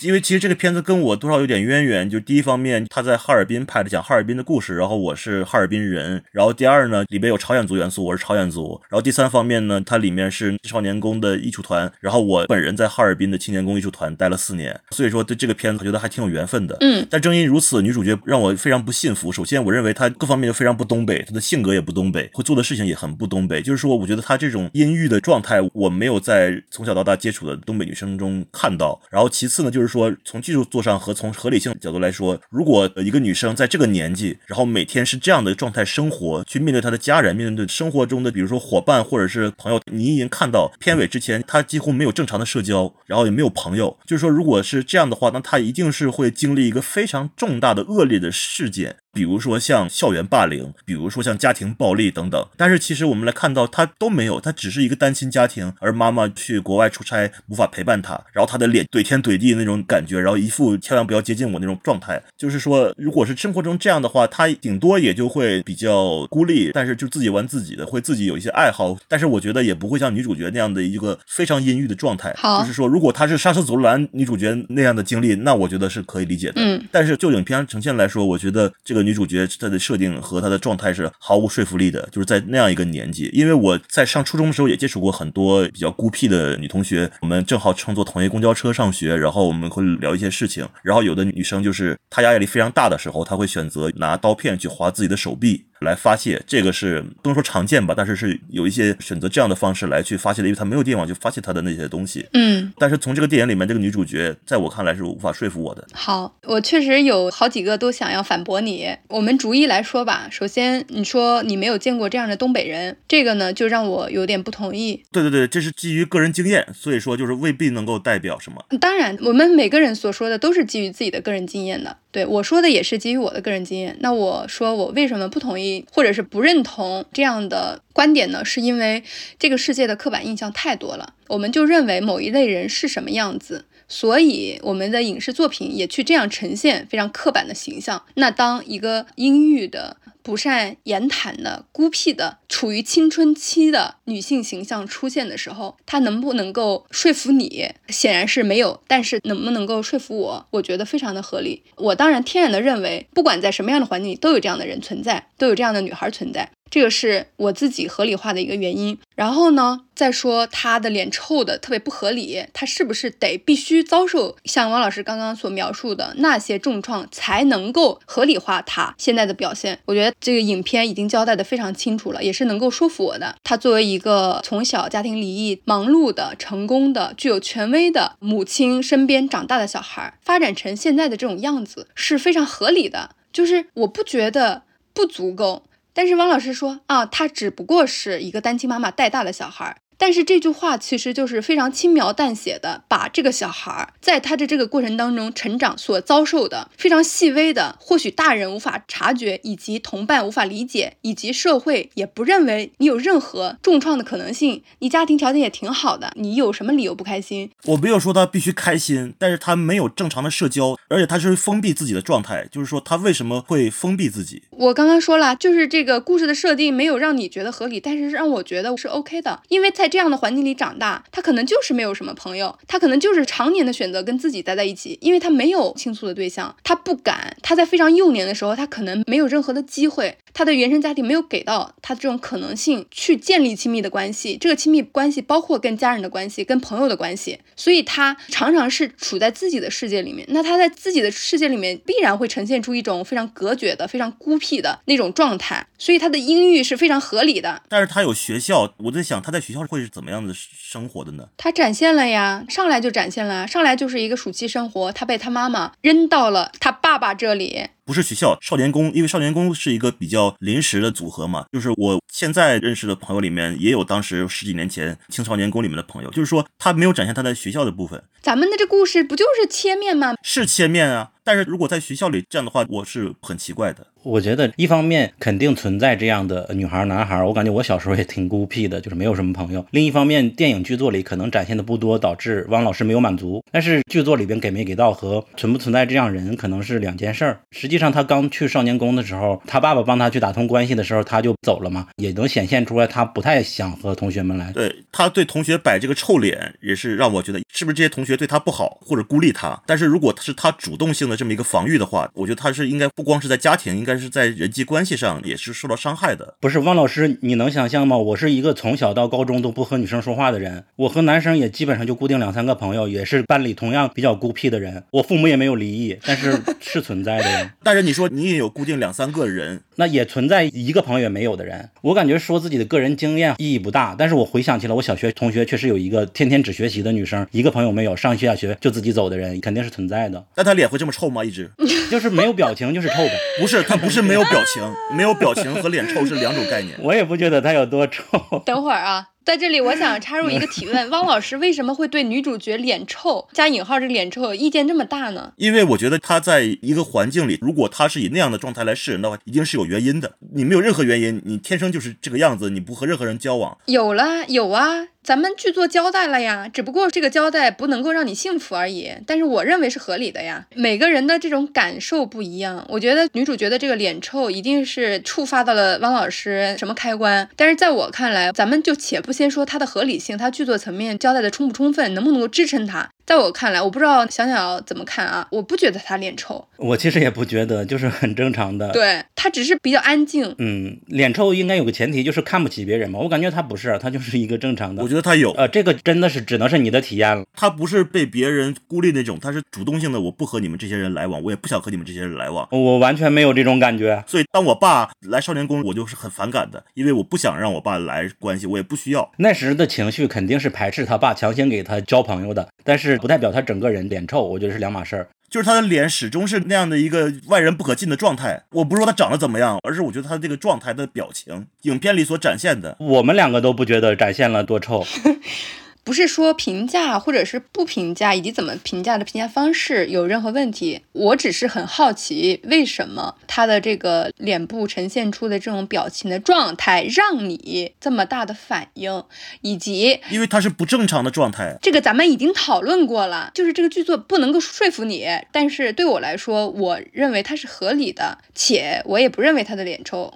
因为其实这个片子跟我多少有点渊源，就第一方面他在哈尔滨拍的，讲哈尔滨的故事，然后我是哈尔滨人，然后第二呢里边有朝鲜族元素，我是朝鲜族，然后第三方面呢它里面是少年宫的艺术团，然后我本人在哈尔滨的青年宫艺术团待了四年，所以说对这个片子我觉得还挺有缘分的。嗯，但正因如此，女主角让我非常不信服。首先我认为她各方面就非常不东北，她的性格也不东北，会做的事情也很不东北，就是说我觉得她这种阴郁的状态我没有在从小到大接触的东北女生中看到。然后其次呢就是是说从技术。做上和从合理性角度来说，如果一个女生在这个年纪，然后每天是这样的状态生活，去面对她的家人，面对生活中的比如说伙伴或者是朋友，你已经看到片尾之前，她几乎没有正常的社交，然后也没有朋友。就是说，如果是这样的话，那她一定是会经历一个非常重大的恶劣的事件。比如说像校园霸凌，比如说像家庭暴力等等，但是其实我们来看到他都没有，他只是一个单亲家庭，而妈妈去国外出差无法陪伴他，然后他的脸怼天怼地那种感觉，然后一副千万不要接近我那种状态。就是说，如果是生活中这样的话，他顶多也就会比较孤立，但是就自己玩自己的，会自己有一些爱好，但是我觉得也不会像女主角那样的一个非常阴郁的状态。好，就是说，如果他是沙瑟祖兰女主角那样的经历，那我觉得是可以理解的。嗯，但是就影片呈现来说，我觉得这个。女主角她的设定和她的状态是毫无说服力的，就是在那样一个年纪。因为我在上初中的时候也接触过很多比较孤僻的女同学，我们正好乘坐同一公交车上学，然后我们会聊一些事情。然后有的女生就是她压力非常大的时候，她会选择拿刀片去划自己的手臂。来发泄，这个是不能说常见吧，但是是有一些选择这样的方式来去发泄的，因为他没有地方去发泄他的那些东西。嗯，但是从这个电影里面，这个女主角在我看来是无法说服我的。好，我确实有好几个都想要反驳你。我们逐一来说吧。首先，你说你没有见过这样的东北人，这个呢就让我有点不同意。对对对，这是基于个人经验，所以说就是未必能够代表什么。当然，我们每个人所说的都是基于自己的个人经验的。对我说的也是基于我的个人经验。那我说我为什么不同意，或者是不认同这样的观点呢？是因为这个世界的刻板印象太多了，我们就认为某一类人是什么样子，所以我们的影视作品也去这样呈现非常刻板的形象。那当一个阴郁的。不善言谈的、孤僻的、处于青春期的女性形象出现的时候，她能不能够说服你？显然是没有。但是能不能够说服我？我觉得非常的合理。我当然天然的认为，不管在什么样的环境里，都有这样的人存在，都有这样的女孩存在。这个是我自己合理化的一个原因。然后呢，再说他的脸臭的特别不合理，他是不是得必须遭受像王老师刚刚所描述的那些重创，才能够合理化他现在的表现？我觉得这个影片已经交代的非常清楚了，也是能够说服我的。他作为一个从小家庭离异、忙碌的、成功的、具有权威的母亲身边长大的小孩，发展成现在的这种样子是非常合理的。就是我不觉得不足够。但是汪老师说啊，他只不过是一个单亲妈妈带大的小孩。但是这句话其实就是非常轻描淡写的，把这个小孩儿在他的这个过程当中成长所遭受的非常细微的，或许大人无法察觉，以及同伴无法理解，以及社会也不认为你有任何重创的可能性。你家庭条件也挺好的，你有什么理由不开心？我没有说他必须开心，但是他没有正常的社交，而且他是封闭自己的状态。就是说他为什么会封闭自己？我刚刚说了，就是这个故事的设定没有让你觉得合理，但是让我觉得是 OK 的，因为在。在这样的环境里长大，他可能就是没有什么朋友，他可能就是常年的选择跟自己待在一起，因为他没有倾诉的对象，他不敢。他在非常幼年的时候，他可能没有任何的机会，他的原生家庭没有给到他这种可能性去建立亲密的关系。这个亲密关系包括跟家人的关系、跟朋友的关系，所以他常常是处在自己的世界里面。那他在自己的世界里面必然会呈现出一种非常隔绝的、非常孤僻的那种状态，所以他的阴郁是非常合理的。但是他有学校，我在想他在学校会。会是怎么样的生活的呢？他展现了呀，上来就展现了，上来就是一个暑期生活。他被他妈妈扔到了他爸爸这里，不是学校，少年宫，因为少年宫是一个比较临时的组合嘛。就是我现在认识的朋友里面，也有当时十几年前青少年宫里面的朋友。就是说，他没有展现他在学校的部分。咱们的这故事不就是切面吗？是切面啊，但是如果在学校里这样的话，我是很奇怪的。我觉得一方面肯定存在这样的女孩、男孩，我感觉我小时候也挺孤僻的，就是没有什么朋友。另一方面，电影剧作里可能展现的不多，导致汪老师没有满足。但是剧作里边给没给到和存不存在这样人，可能是两件事儿。实际上，他刚去少年宫的时候，他爸爸帮他去打通关系的时候，他就走了嘛，也能显现出来他不太想和同学们来。对他对同学摆这个臭脸，也是让我觉得是不是这些同学对他不好或者孤立他。但是如果是他主动性的这么一个防御的话，我觉得他是应该不光是在家庭，应该是在人际关系上也是受到伤害的。不是汪老师，你能想象吗？我是一个从小到高中都不和女生说话的人，我和男生也基本上就固定两三个朋友，也是班里同样比较孤僻的人。我父母也没有离异，但是 *laughs* 是存在的呀。但是你说你也有固定两三个人，那也存在一个朋友也没有的人。我感觉说自己的个人经验意义不大，但是我回想起来，我小学同学确实有一个天天只学习的女生，一个朋友没有，上下学就自己走的人，肯定是存在的。那他脸会这么臭吗？一直 *laughs* 就是没有表情，就是臭呗。不是，他不是没有表情，*laughs* 没有表情和脸臭是两种概念。我也不觉得他有多臭。等会儿啊，在这里我想插入一个提问：汪老师为什么会对女主角脸臭加引号这个脸臭意见这么大呢？因为我觉得他在一个环境里，如果他是以那样的状态来示人的话，一定是有原因的。你没有任何原因，你天生就是这个样子，你不和任何人交往。有了，有啊。咱们剧作交代了呀，只不过这个交代不能够让你幸福而已。但是我认为是合理的呀。每个人的这种感受不一样，我觉得女主角的这个脸臭一定是触发到了汪老师什么开关。但是在我看来，咱们就且不先说它的合理性，它剧作层面交代的充不充分，能不能够支撑它。在我看来，我不知道小小怎么看啊？我不觉得他脸臭，我其实也不觉得，就是 *laughs* 很正常的。对他只是比较安静。嗯，脸臭应该有个前提，就是看不起别人嘛。我感觉他不是，他就是一个正常的。我觉得他有，呃，这个真的是只能是你的体验了。他不是被别人孤立那种，他是主动性的，我不和你们这些人来往，我也不想和你们这些人来往。我完全没有这种感觉。所以当我爸来少年宫，我就是很反感的，因为我不想让我爸来关系，我也不需要。那时的情绪肯定是排斥他爸强行给他交朋友的，但是不代表他整个人。脸臭，我觉得是两码事儿。就是他的脸始终是那样的一个外人不可进的状态。我不是说他长得怎么样，而是我觉得他这个状态的表情，影片里所展现的，我们两个都不觉得展现了多臭。*laughs* 不是说评价或者是不评价，以及怎么评价的评价方式有任何问题。我只是很好奇，为什么他的这个脸部呈现出的这种表情的状态，让你这么大的反应，以及因为他是不正常的状态。这个咱们已经讨论过了，就是这个剧作不能够说服你。但是对我来说，我认为它是合理的，且我也不认为他的脸臭。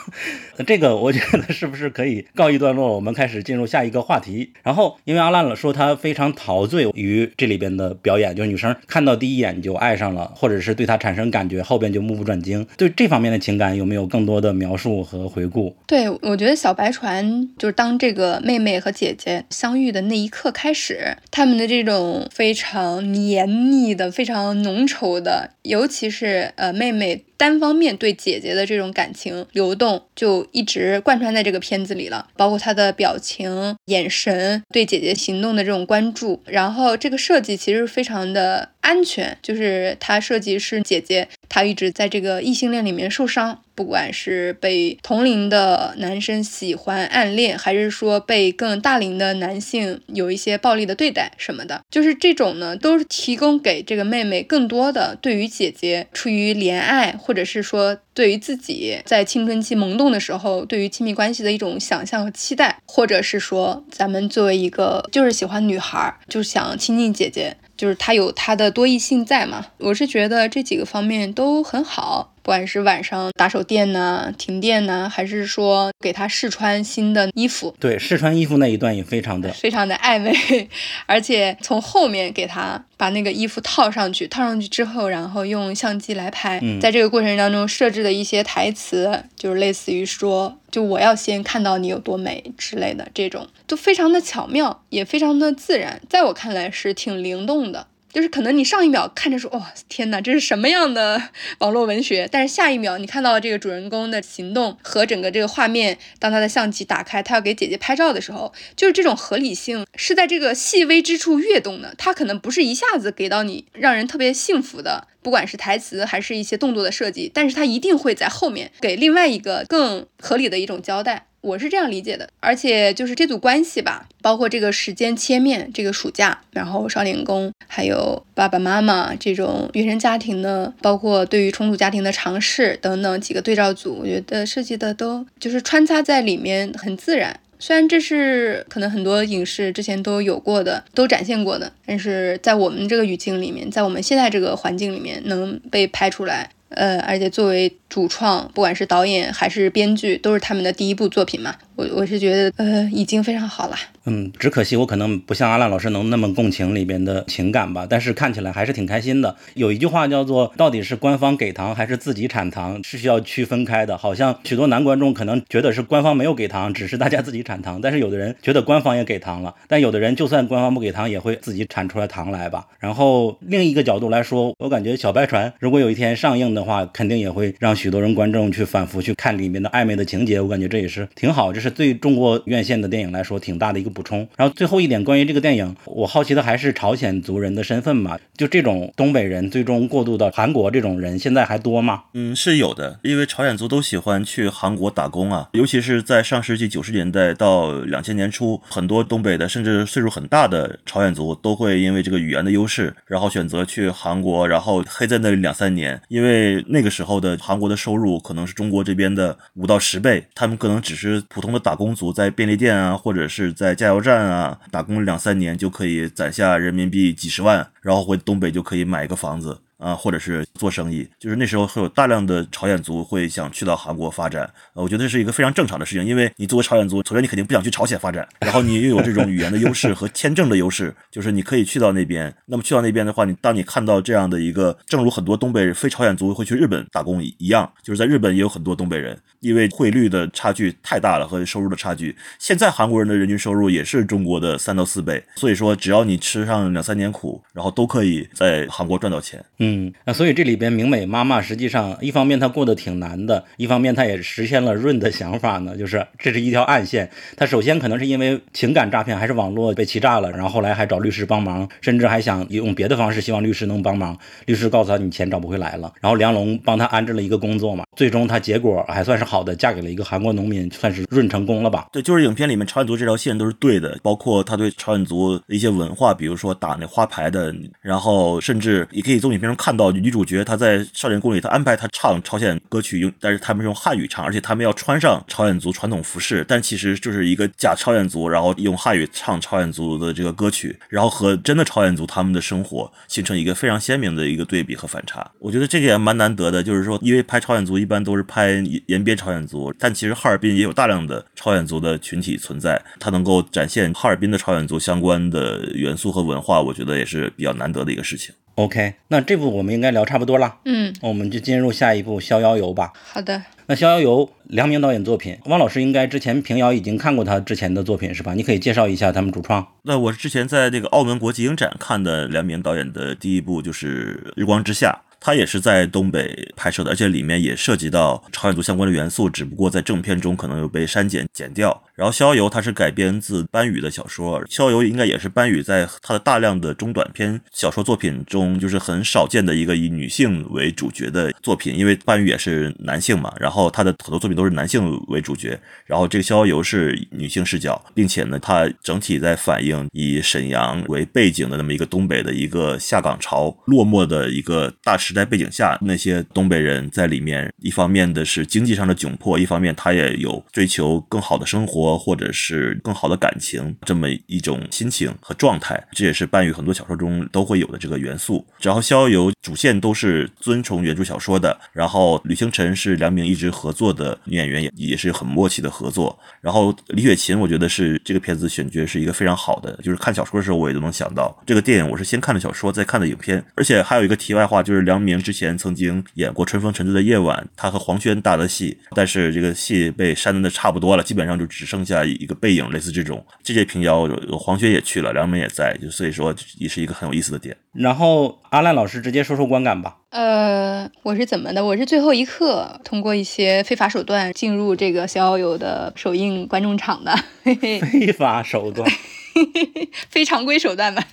*laughs* 这个我觉得是不是可以告一段落？我们开始进入下一个话题，然后。因为阿烂了说他非常陶醉于这里边的表演，就是女生看到第一眼就爱上了，或者是对他产生感觉，后边就目不转睛。对这方面的情感有没有更多的描述和回顾？对我觉得小白船就是当这个妹妹和姐姐相遇的那一刻开始，他们的这种非常黏腻的、非常浓稠的，尤其是呃妹妹。单方面对姐姐的这种感情流动，就一直贯穿在这个片子里了。包括他的表情、眼神，对姐姐行动的这种关注。然后这个设计其实非常的安全，就是它设计是姐姐，她一直在这个异性恋里面受伤。不管是被同龄的男生喜欢暗恋，还是说被更大龄的男性有一些暴力的对待什么的，就是这种呢，都是提供给这个妹妹更多的对于姐姐出于怜爱，或者是说对于自己在青春期萌动的时候对于亲密关系的一种想象和期待，或者是说咱们作为一个就是喜欢女孩，就想亲近姐姐，就是她有她的多异性在嘛。我是觉得这几个方面都很好。不管是晚上打手电呢、停电呢，还是说给他试穿新的衣服，对试穿衣服那一段也非常的非常的暧昧，*laughs* 而且从后面给他把那个衣服套上去，套上去之后，然后用相机来拍，在这个过程当中设置的一些台词，就是类似于说，就我要先看到你有多美之类的，这种都非常的巧妙，也非常的自然，在我看来是挺灵动的。就是可能你上一秒看着说，哇，天哪，这是什么样的 *laughs* 网络文学？但是下一秒你看到这个主人公的行动和整个这个画面，当他的相机打开，他要给姐姐拍照的时候，就是这种合理性是在这个细微之处跃动的。他可能不是一下子给到你让人特别幸福的，不管是台词还是一些动作的设计，但是他一定会在后面给另外一个更合理的一种交代。我是这样理解的，而且就是这组关系吧，包括这个时间切面，这个暑假，然后少年宫，还有爸爸妈妈这种原生家庭的，包括对于重组家庭的尝试等等几个对照组，我觉得设计的都就是穿插在里面很自然。虽然这是可能很多影视之前都有过的，都展现过的，但是在我们这个语境里面，在我们现在这个环境里面能被拍出来。呃，而且作为主创，不管是导演还是编剧，都是他们的第一部作品嘛。我我是觉得，呃，已经非常好了。嗯，只可惜我可能不像阿烂老师能那么共情里边的情感吧，但是看起来还是挺开心的。有一句话叫做“到底是官方给糖还是自己产糖”，是需要区分开的。好像许多男观众可能觉得是官方没有给糖，只是大家自己产糖。但是有的人觉得官方也给糖了，但有的人就算官方不给糖，也会自己产出来糖来吧。然后另一个角度来说，我感觉小白船如果有一天上映的话，肯定也会让许多人观众去反复去看里面的暧昧的情节。我感觉这也是挺好，这是。对中国院线的电影来说，挺大的一个补充。然后最后一点，关于这个电影，我好奇的还是朝鲜族人的身份嘛？就这种东北人最终过渡到韩国这种人，现在还多吗？嗯，是有的，因为朝鲜族都喜欢去韩国打工啊，尤其是在上世纪九十年代到两千年初，很多东北的甚至岁数很大的朝鲜族都会因为这个语言的优势，然后选择去韩国，然后黑在那里两三年。因为那个时候的韩国的收入可能是中国这边的五到十倍，他们可能只是普通的。打工族在便利店啊，或者是在加油站啊打工两三年，就可以攒下人民币几十万，然后回东北就可以买一个房子。啊，或者是做生意，就是那时候会有大量的朝鲜族会想去到韩国发展，呃，我觉得这是一个非常正常的事情，因为你作为朝鲜族，首先你肯定不想去朝鲜发展，然后你又有这种语言的优势和签证的优势，就是你可以去到那边。那么去到那边的话，你当你看到这样的一个，正如很多东北非朝鲜族会去日本打工一样，就是在日本也有很多东北人，因为汇率的差距太大了和收入的差距，现在韩国人的人均收入也是中国的三到四倍，所以说只要你吃上两三年苦，然后都可以在韩国赚到钱。那所以这里边明美妈妈实际上一方面她过得挺难的，一方面她也实现了润的想法呢，就是这是一条暗线。她首先可能是因为情感诈骗还是网络被欺诈了，然后后来还找律师帮忙，甚至还想用别的方式希望律师能帮忙。律师告诉她你钱找不回来了，然后梁龙帮她安置了一个工作嘛，最终她结果还算是好的，嫁给了一个韩国农民，算是润成功了吧？对，就是影片里面朝鲜族这条线都是对的，包括他对朝鲜族一些文化，比如说打那花牌的，然后甚至也可以从影片中看到。女主角她在少年宫里，她安排她唱朝鲜歌曲，用但是他们是用汉语唱，而且他们要穿上朝鲜族传统服饰，但其实就是一个假朝鲜族，然后用汉语唱朝鲜族的这个歌曲，然后和真的朝鲜族他们的生活形成一个非常鲜明的一个对比和反差。我觉得这个也蛮难得的，就是说，因为拍朝鲜族一般都是拍延边朝鲜族，但其实哈尔滨也有大量的朝鲜族的群体存在，它能够展现哈尔滨的朝鲜族相关的元素和文化，我觉得也是比较难得的一个事情。OK，那这部我们应该聊差不多了，嗯，我们就进入下一部《逍遥游》吧。好的，那《逍遥游》梁明导演作品，汪老师应该之前平遥已经看过他之前的作品是吧？你可以介绍一下他们主创。那我是之前在那个澳门国际影展看的梁明导演的第一部就是《日光之下》。它也是在东北拍摄的，而且里面也涉及到朝鲜族相关的元素，只不过在正片中可能有被删减剪掉。然后《逍遥游》它是改编自班宇的小说，《逍遥游》应该也是班宇在他的大量的中短篇小说作品中，就是很少见的一个以女性为主角的作品，因为班宇也是男性嘛。然后他的很多作品都是男性为主角，然后这个《逍遥游》是女性视角，并且呢，它整体在反映以沈阳为背景的那么一个东北的一个下岗潮落寞的一个大时代背景下，那些东北人在里面，一方面的是经济上的窘迫，一方面他也有追求更好的生活或者是更好的感情这么一种心情和状态，这也是伴宇很多小说中都会有的这个元素。然后《逍遥游》主线都是遵从原著小说的，然后吕星辰是梁明一直合作的女演员，也也是很默契的合作。然后李雪琴，我觉得是这个片子选角是一个非常好的，就是看小说的时候我也都能想到这个电影，我是先看的小说再看的影片。而且还有一个题外话，就是梁明之前曾经演过《春风沉醉的夜晚》，他和黄轩搭的戏，但是这个戏被删的差不多了，基本上就只剩下一个背影，类似这种。这届平遥黄轩也去了，梁明也在，就所以说也是一个很有意思的点。然后阿烂老师直接说说观感吧。呃，我是怎么的？我是最后一刻通过一些非法手段进入这个逍遥游的首映观众场的。*laughs* 非法手段，*laughs* 非常规手段吧。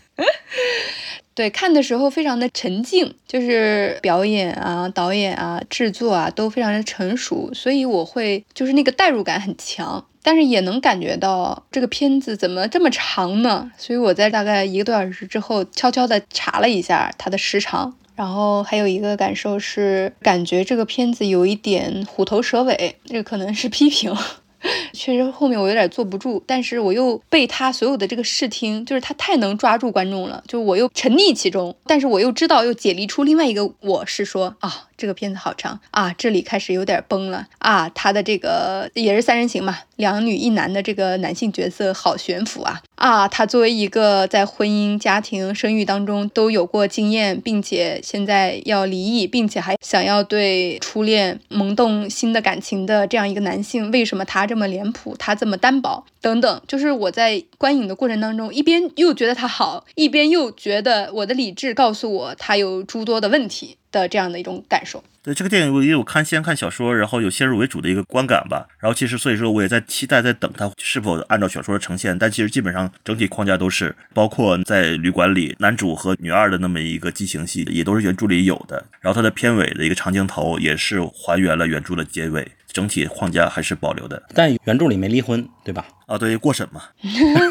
对，看的时候非常的沉静，就是表演啊、导演啊、制作啊都非常的成熟，所以我会就是那个代入感很强，但是也能感觉到这个片子怎么这么长呢？所以我在大概一个多小时之后，悄悄的查了一下它的时长，然后还有一个感受是，感觉这个片子有一点虎头蛇尾，这可能是批评。*laughs* 确实，后面我有点坐不住，但是我又被他所有的这个视听，就是他太能抓住观众了，就我又沉溺其中，但是我又知道又解离出另外一个我是说啊，这个片子好长啊，这里开始有点崩了啊，他的这个也是三人行嘛，两女一男的这个男性角色好悬浮啊啊，他作为一个在婚姻、家庭、生育当中都有过经验，并且现在要离异，并且还想要对初恋萌动新的感情的这样一个男性，为什么他这么脸谱，他这么单薄等等，就是我在观影的过程当中，一边又觉得他好，一边又觉得我的理智告诉我他有诸多的问题的这样的一种感受。对这个电影，我也有看先看小说，然后有先入为主的一个观感吧。然后其实所以说我也在期待，在等它是否按照小说的呈现。但其实基本上整体框架都是，包括在旅馆里男主和女二的那么一个激情戏，也都是原著里有的。然后它的片尾的一个长镜头也是还原了原著的结尾，整体框架还是保留的。但原著里没离婚，对吧？啊，对，过审嘛，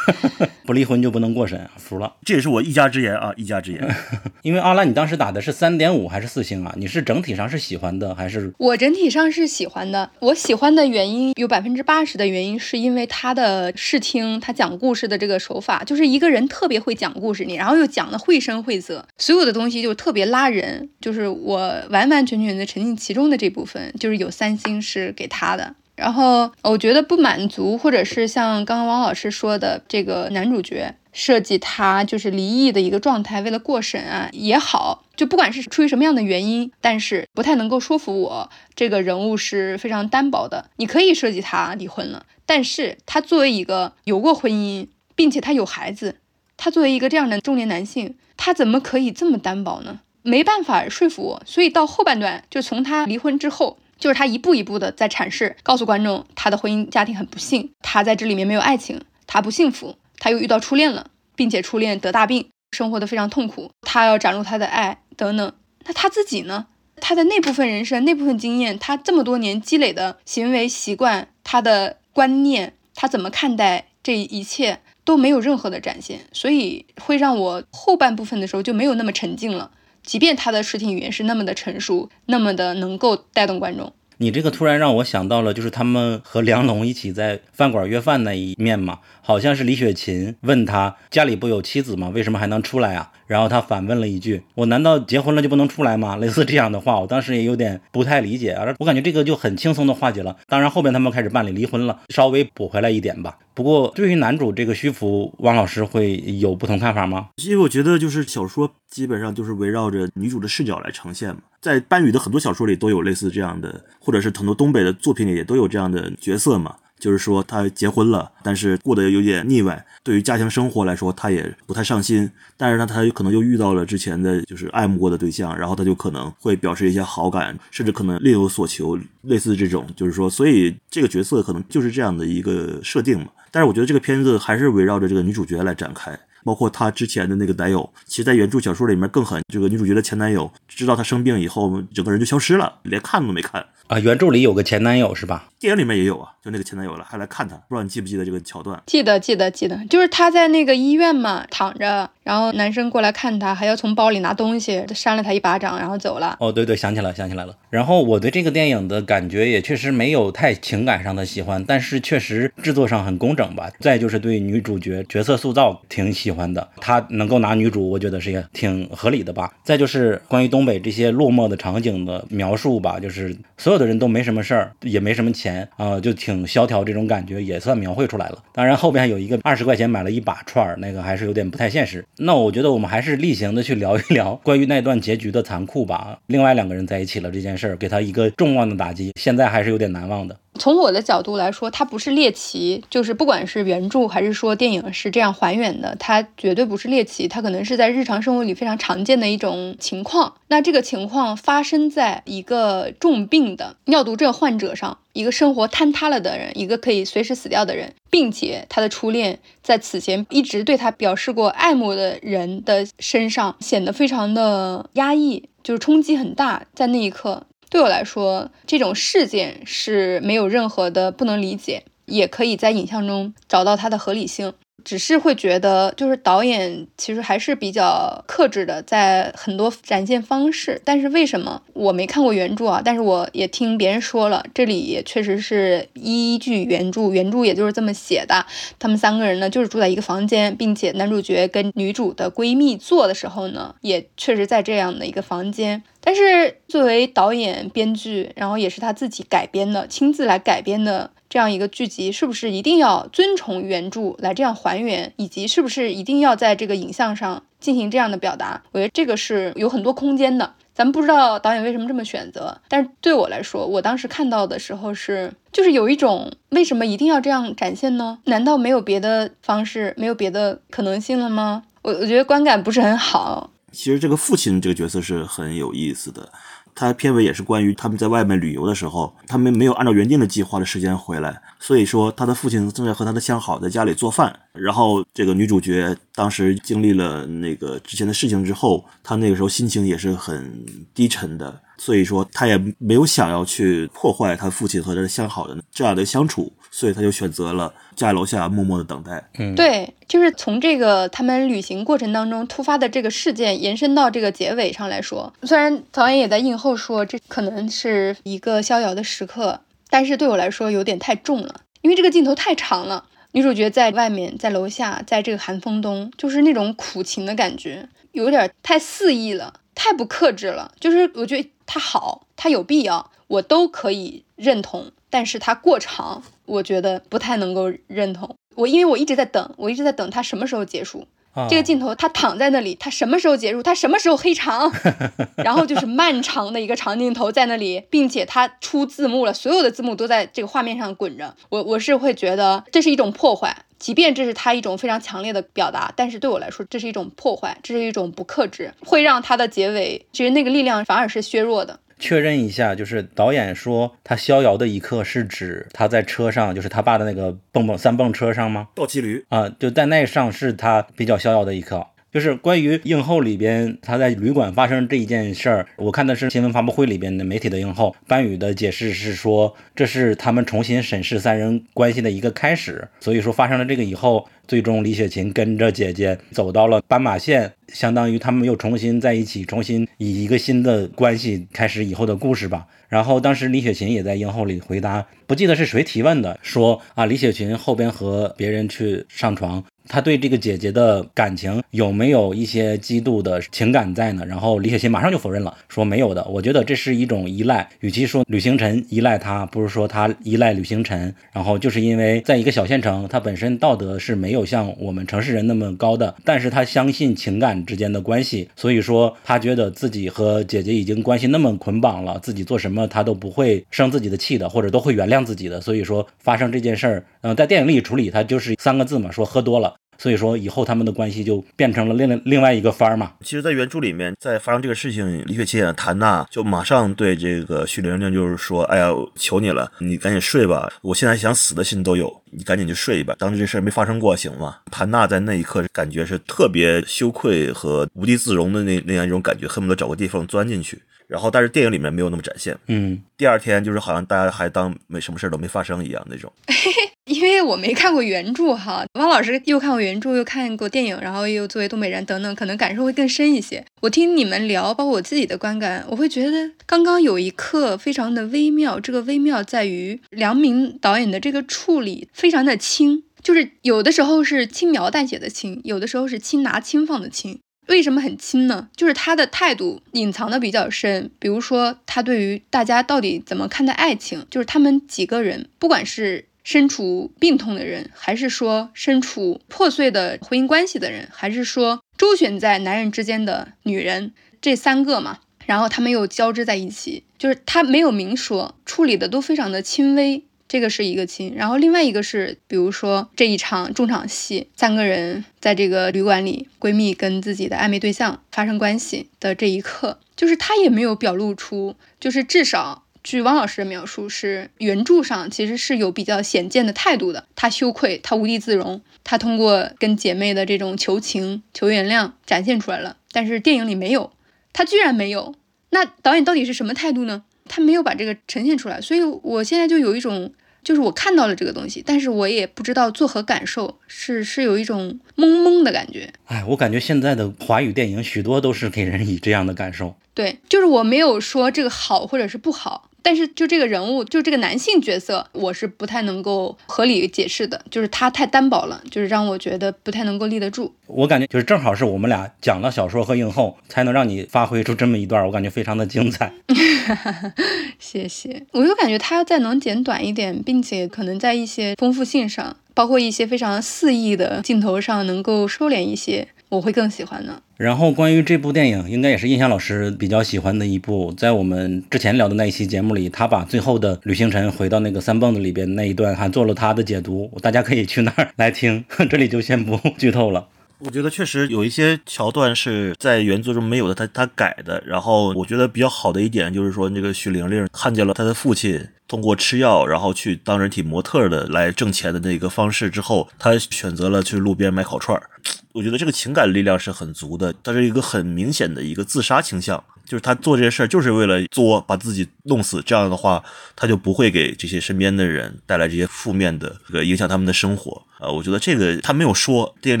*laughs* 不离婚就不能过审，服了。这也是我一家之言啊，一家之言。*laughs* 因为阿拉，你当时打的是三点五还是四星啊？你是整体上是喜欢的还是？我整体上是喜欢的。我喜欢的原因有百分之八十的原因是因为他的视听，他讲故事的这个手法，就是一个人特别会讲故事，你然后又讲的绘声绘色，所有的东西就特别拉人。就是我完完全全的沉浸其中的这部分，就是有三星是给他的。然后我觉得不满足，或者是像刚刚王老师说的，这个男主角设计他就是离异的一个状态，为了过审啊也好，就不管是出于什么样的原因，但是不太能够说服我，这个人物是非常单薄的。你可以设计他离婚了，但是他作为一个有过婚姻，并且他有孩子，他作为一个这样的中年男性，他怎么可以这么单薄呢？没办法说服我，所以到后半段，就从他离婚之后。就是他一步一步的在阐释，告诉观众他的婚姻家庭很不幸，他在这里面没有爱情，他不幸福，他又遇到初恋了，并且初恋得大病，生活的非常痛苦，他要展露他的爱等等。那他自己呢？他的那部分人生、那部分经验，他这么多年积累的行为习惯，他的观念，他怎么看待这一切都没有任何的展现，所以会让我后半部分的时候就没有那么沉静了。即便他的视听语言是那么的成熟，那么的能够带动观众，你这个突然让我想到了，就是他们和梁龙一起在饭馆约饭那一面嘛，好像是李雪琴问他家里不有妻子吗？为什么还能出来啊？然后他反问了一句：“我难道结婚了就不能出来吗？”类似这样的话，我当时也有点不太理解啊。我感觉这个就很轻松的化解了。当然后边他们开始办理离婚了，稍微补回来一点吧。不过对于男主这个虚浮，汪老师会有不同看法吗？因为我觉得就是小说基本上就是围绕着女主的视角来呈现嘛，在班宇的很多小说里都有类似这样的，或者是很多东北的作品里也都有这样的角色嘛。就是说，他结婚了，但是过得有点腻歪。对于家庭生活来说，他也不太上心。但是呢，他有可能又遇到了之前的就是爱慕过的对象，然后他就可能会表示一些好感，甚至可能另有所求，类似这种。就是说，所以这个角色可能就是这样的一个设定嘛。但是我觉得这个片子还是围绕着这个女主角来展开，包括她之前的那个男友，其实，在原著小说里面更狠。这个女主角的前男友知道她生病以后，整个人就消失了，连看都没看。啊，原著里有个前男友是吧？电影里面也有啊，就那个前男友了，还来看他，不知道你记不记得这个桥段？记得，记得，记得，就是他在那个医院嘛，躺着，然后男生过来看他，还要从包里拿东西，扇了他一巴掌，然后走了。哦，对对，想起来，想起来了。然后我对这个电影的感觉也确实没有太情感上的喜欢，但是确实制作上很工整吧。再就是对女主角角色塑造挺喜欢的，她能够拿女主，我觉得是也挺合理的吧。再就是关于东北这些落寞的场景的描述吧，就是所有的人都没什么事儿。也没什么钱啊，就挺萧条，这种感觉也算描绘出来了。当然后边有一个二十块钱买了一把串儿，那个还是有点不太现实。那我觉得我们还是例行的去聊一聊 *laughs* 关于那段结局的残酷吧。另外两个人在一起了这件事儿，给他一个重望的打击，现在还是有点难忘的。从我的角度来说，它不是猎奇，就是不管是原著还是说电影是这样还原的，它绝对不是猎奇，它可能是在日常生活里非常常见的一种情况。那这个情况发生在一个重病的尿毒症患者上，一个生活坍塌了的人，一个可以随时死掉的人，并且他的初恋在此前一直对他表示过爱慕的人的身上，显得非常的压抑，就是冲击很大，在那一刻。对我来说，这种事件是没有任何的不能理解，也可以在影像中找到它的合理性。只是会觉得，就是导演其实还是比较克制的，在很多展现方式。但是为什么我没看过原著啊？但是我也听别人说了，这里也确实是依据原著，原著也就是这么写的。他们三个人呢，就是住在一个房间，并且男主角跟女主的闺蜜做的时候呢，也确实在这样的一个房间。但是作为导演、编剧，然后也是他自己改编的，亲自来改编的。这样一个剧集是不是一定要遵从原著来这样还原，以及是不是一定要在这个影像上进行这样的表达？我觉得这个是有很多空间的。咱们不知道导演为什么这么选择，但是对我来说，我当时看到的时候是，就是有一种为什么一定要这样展现呢？难道没有别的方式，没有别的可能性了吗？我我觉得观感不是很好。其实这个父亲这个角色是很有意思的。他片尾也是关于他们在外面旅游的时候，他们没有按照原定的计划的时间回来，所以说他的父亲正在和他的相好在家里做饭。然后这个女主角当时经历了那个之前的事情之后，她那个时候心情也是很低沉的。所以说，她也没有想要去破坏他父亲和他相好的这样的相处，所以他就选择了在楼下默默的等待。嗯，对，就是从这个他们旅行过程当中突发的这个事件延伸到这个结尾上来说，虽然导演也在映后说这可能是一个逍遥的时刻，但是对我来说有点太重了，因为这个镜头太长了。女主角在外面，在楼下，在这个寒风中，就是那种苦情的感觉，有点太肆意了。太不克制了，就是我觉得他好，他有必要，我都可以认同，但是它过长，我觉得不太能够认同。我因为我一直在等，我一直在等它什么时候结束。这个镜头，他躺在那里，他什么时候结束？他什么时候黑长？*laughs* 然后就是漫长的一个长镜头在那里，并且他出字幕了，所有的字幕都在这个画面上滚着。我我是会觉得这是一种破坏。即便这是他一种非常强烈的表达，但是对我来说，这是一种破坏，这是一种不克制，会让他的结尾其实那个力量反而是削弱的。确认一下，就是导演说他逍遥的一刻是指他在车上，就是他爸的那个蹦蹦三蹦车上吗？倒骑驴啊，就在那上是他比较逍遥的一刻。就是关于映后里边他在旅馆发生这一件事儿，我看的是新闻发布会里边的媒体的映后，班宇的解释是说这是他们重新审视三人关系的一个开始。所以说发生了这个以后，最终李雪琴跟着姐姐走到了斑马线，相当于他们又重新在一起，重新以一个新的关系开始以后的故事吧。然后当时李雪琴也在映后里回答，不记得是谁提问的，说啊李雪琴后边和别人去上床。他对这个姐姐的感情有没有一些嫉妒的情感在呢？然后李雪琴马上就否认了，说没有的。我觉得这是一种依赖，与其说吕星辰依赖他，不如说他依赖吕星辰。然后就是因为在一个小县城，他本身道德是没有像我们城市人那么高的，但是他相信情感之间的关系，所以说他觉得自己和姐姐已经关系那么捆绑了，自己做什么他都不会生自己的气的，或者都会原谅自己的。所以说发生这件事儿，嗯，在电影里处理他就是三个字嘛，说喝多了。*laughs* 所以说以后他们的关系就变成了另另外一个番儿嘛。其实，在原著里面，在发生这个事情，李雪琴演谭娜就马上对这个徐玲玲就是说：“哎呀，求你了，你赶紧睡吧，我现在想死的心都有，你赶紧去睡吧，当这事儿没发生过，行吗？”谭娜在那一刻感觉是特别羞愧和无地自容的那那样一种感觉，恨不得找个地方钻进去。然后，但是电影里面没有那么展现。嗯，第二天就是好像大家还当没什么事儿都没发生一样那种。*laughs* 因为我没看过原著哈，*laughs* 汪老师又看过原著，又看过电影，然后又作为东北人等等，可能感受会更深一些。我听你们聊，包括我自己的观感，我会觉得刚刚有一刻非常的微妙。这个微妙在于梁明导演的这个处理非常的轻，就是有的时候是轻描淡写的轻，有的时候是轻拿轻放的轻。为什么很轻呢？就是他的态度隐藏的比较深，比如说他对于大家到底怎么看待爱情，就是他们几个人，不管是身处病痛的人，还是说身处破碎的婚姻关系的人，还是说周旋在男人之间的女人，这三个嘛，然后他们又交织在一起，就是他没有明说，处理的都非常的轻微。这个是一个亲。然后另外一个是，比如说这一场重场戏，三个人在这个旅馆里，闺蜜跟自己的暧昧对象发生关系的这一刻，就是他也没有表露出，就是至少。据汪老师的描述，是原著上其实是有比较显见的态度的。他羞愧，他无地自容，他通过跟姐妹的这种求情、求原谅展现出来了。但是电影里没有，他居然没有。那导演到底是什么态度呢？他没有把这个呈现出来。所以我现在就有一种，就是我看到了这个东西，但是我也不知道作何感受，是是有一种懵懵的感觉。哎，我感觉现在的华语电影许多都是给人以这样的感受。对，就是我没有说这个好或者是不好。但是就这个人物，就这个男性角色，我是不太能够合理解释的，就是他太单薄了，就是让我觉得不太能够立得住。我感觉就是正好是我们俩讲了小说和映后，才能让你发挥出这么一段，我感觉非常的精彩。*laughs* 谢谢，我就感觉他要再能剪短一点，并且可能在一些丰富性上，包括一些非常肆意的镜头上，能够收敛一些。我会更喜欢的。然后关于这部电影，应该也是印象老师比较喜欢的一部。在我们之前聊的那一期节目里，他把最后的旅行辰回到那个三蹦子里边那一段，还做了他的解读，大家可以去那儿来听。*laughs* 这里就先不剧透了。我觉得确实有一些桥段是在原作中没有的，他他改的。然后我觉得比较好的一点就是说，那个许玲玲看见了他的父亲通过吃药，然后去当人体模特的来挣钱的那个方式之后，她选择了去路边买烤串儿。我觉得这个情感力量是很足的，它是一个很明显的一个自杀倾向，就是他做这些事儿就是为了作，把自己弄死。这样的话，他就不会给这些身边的人带来这些负面的这个影响他们的生活。呃，我觉得这个他没有说，电影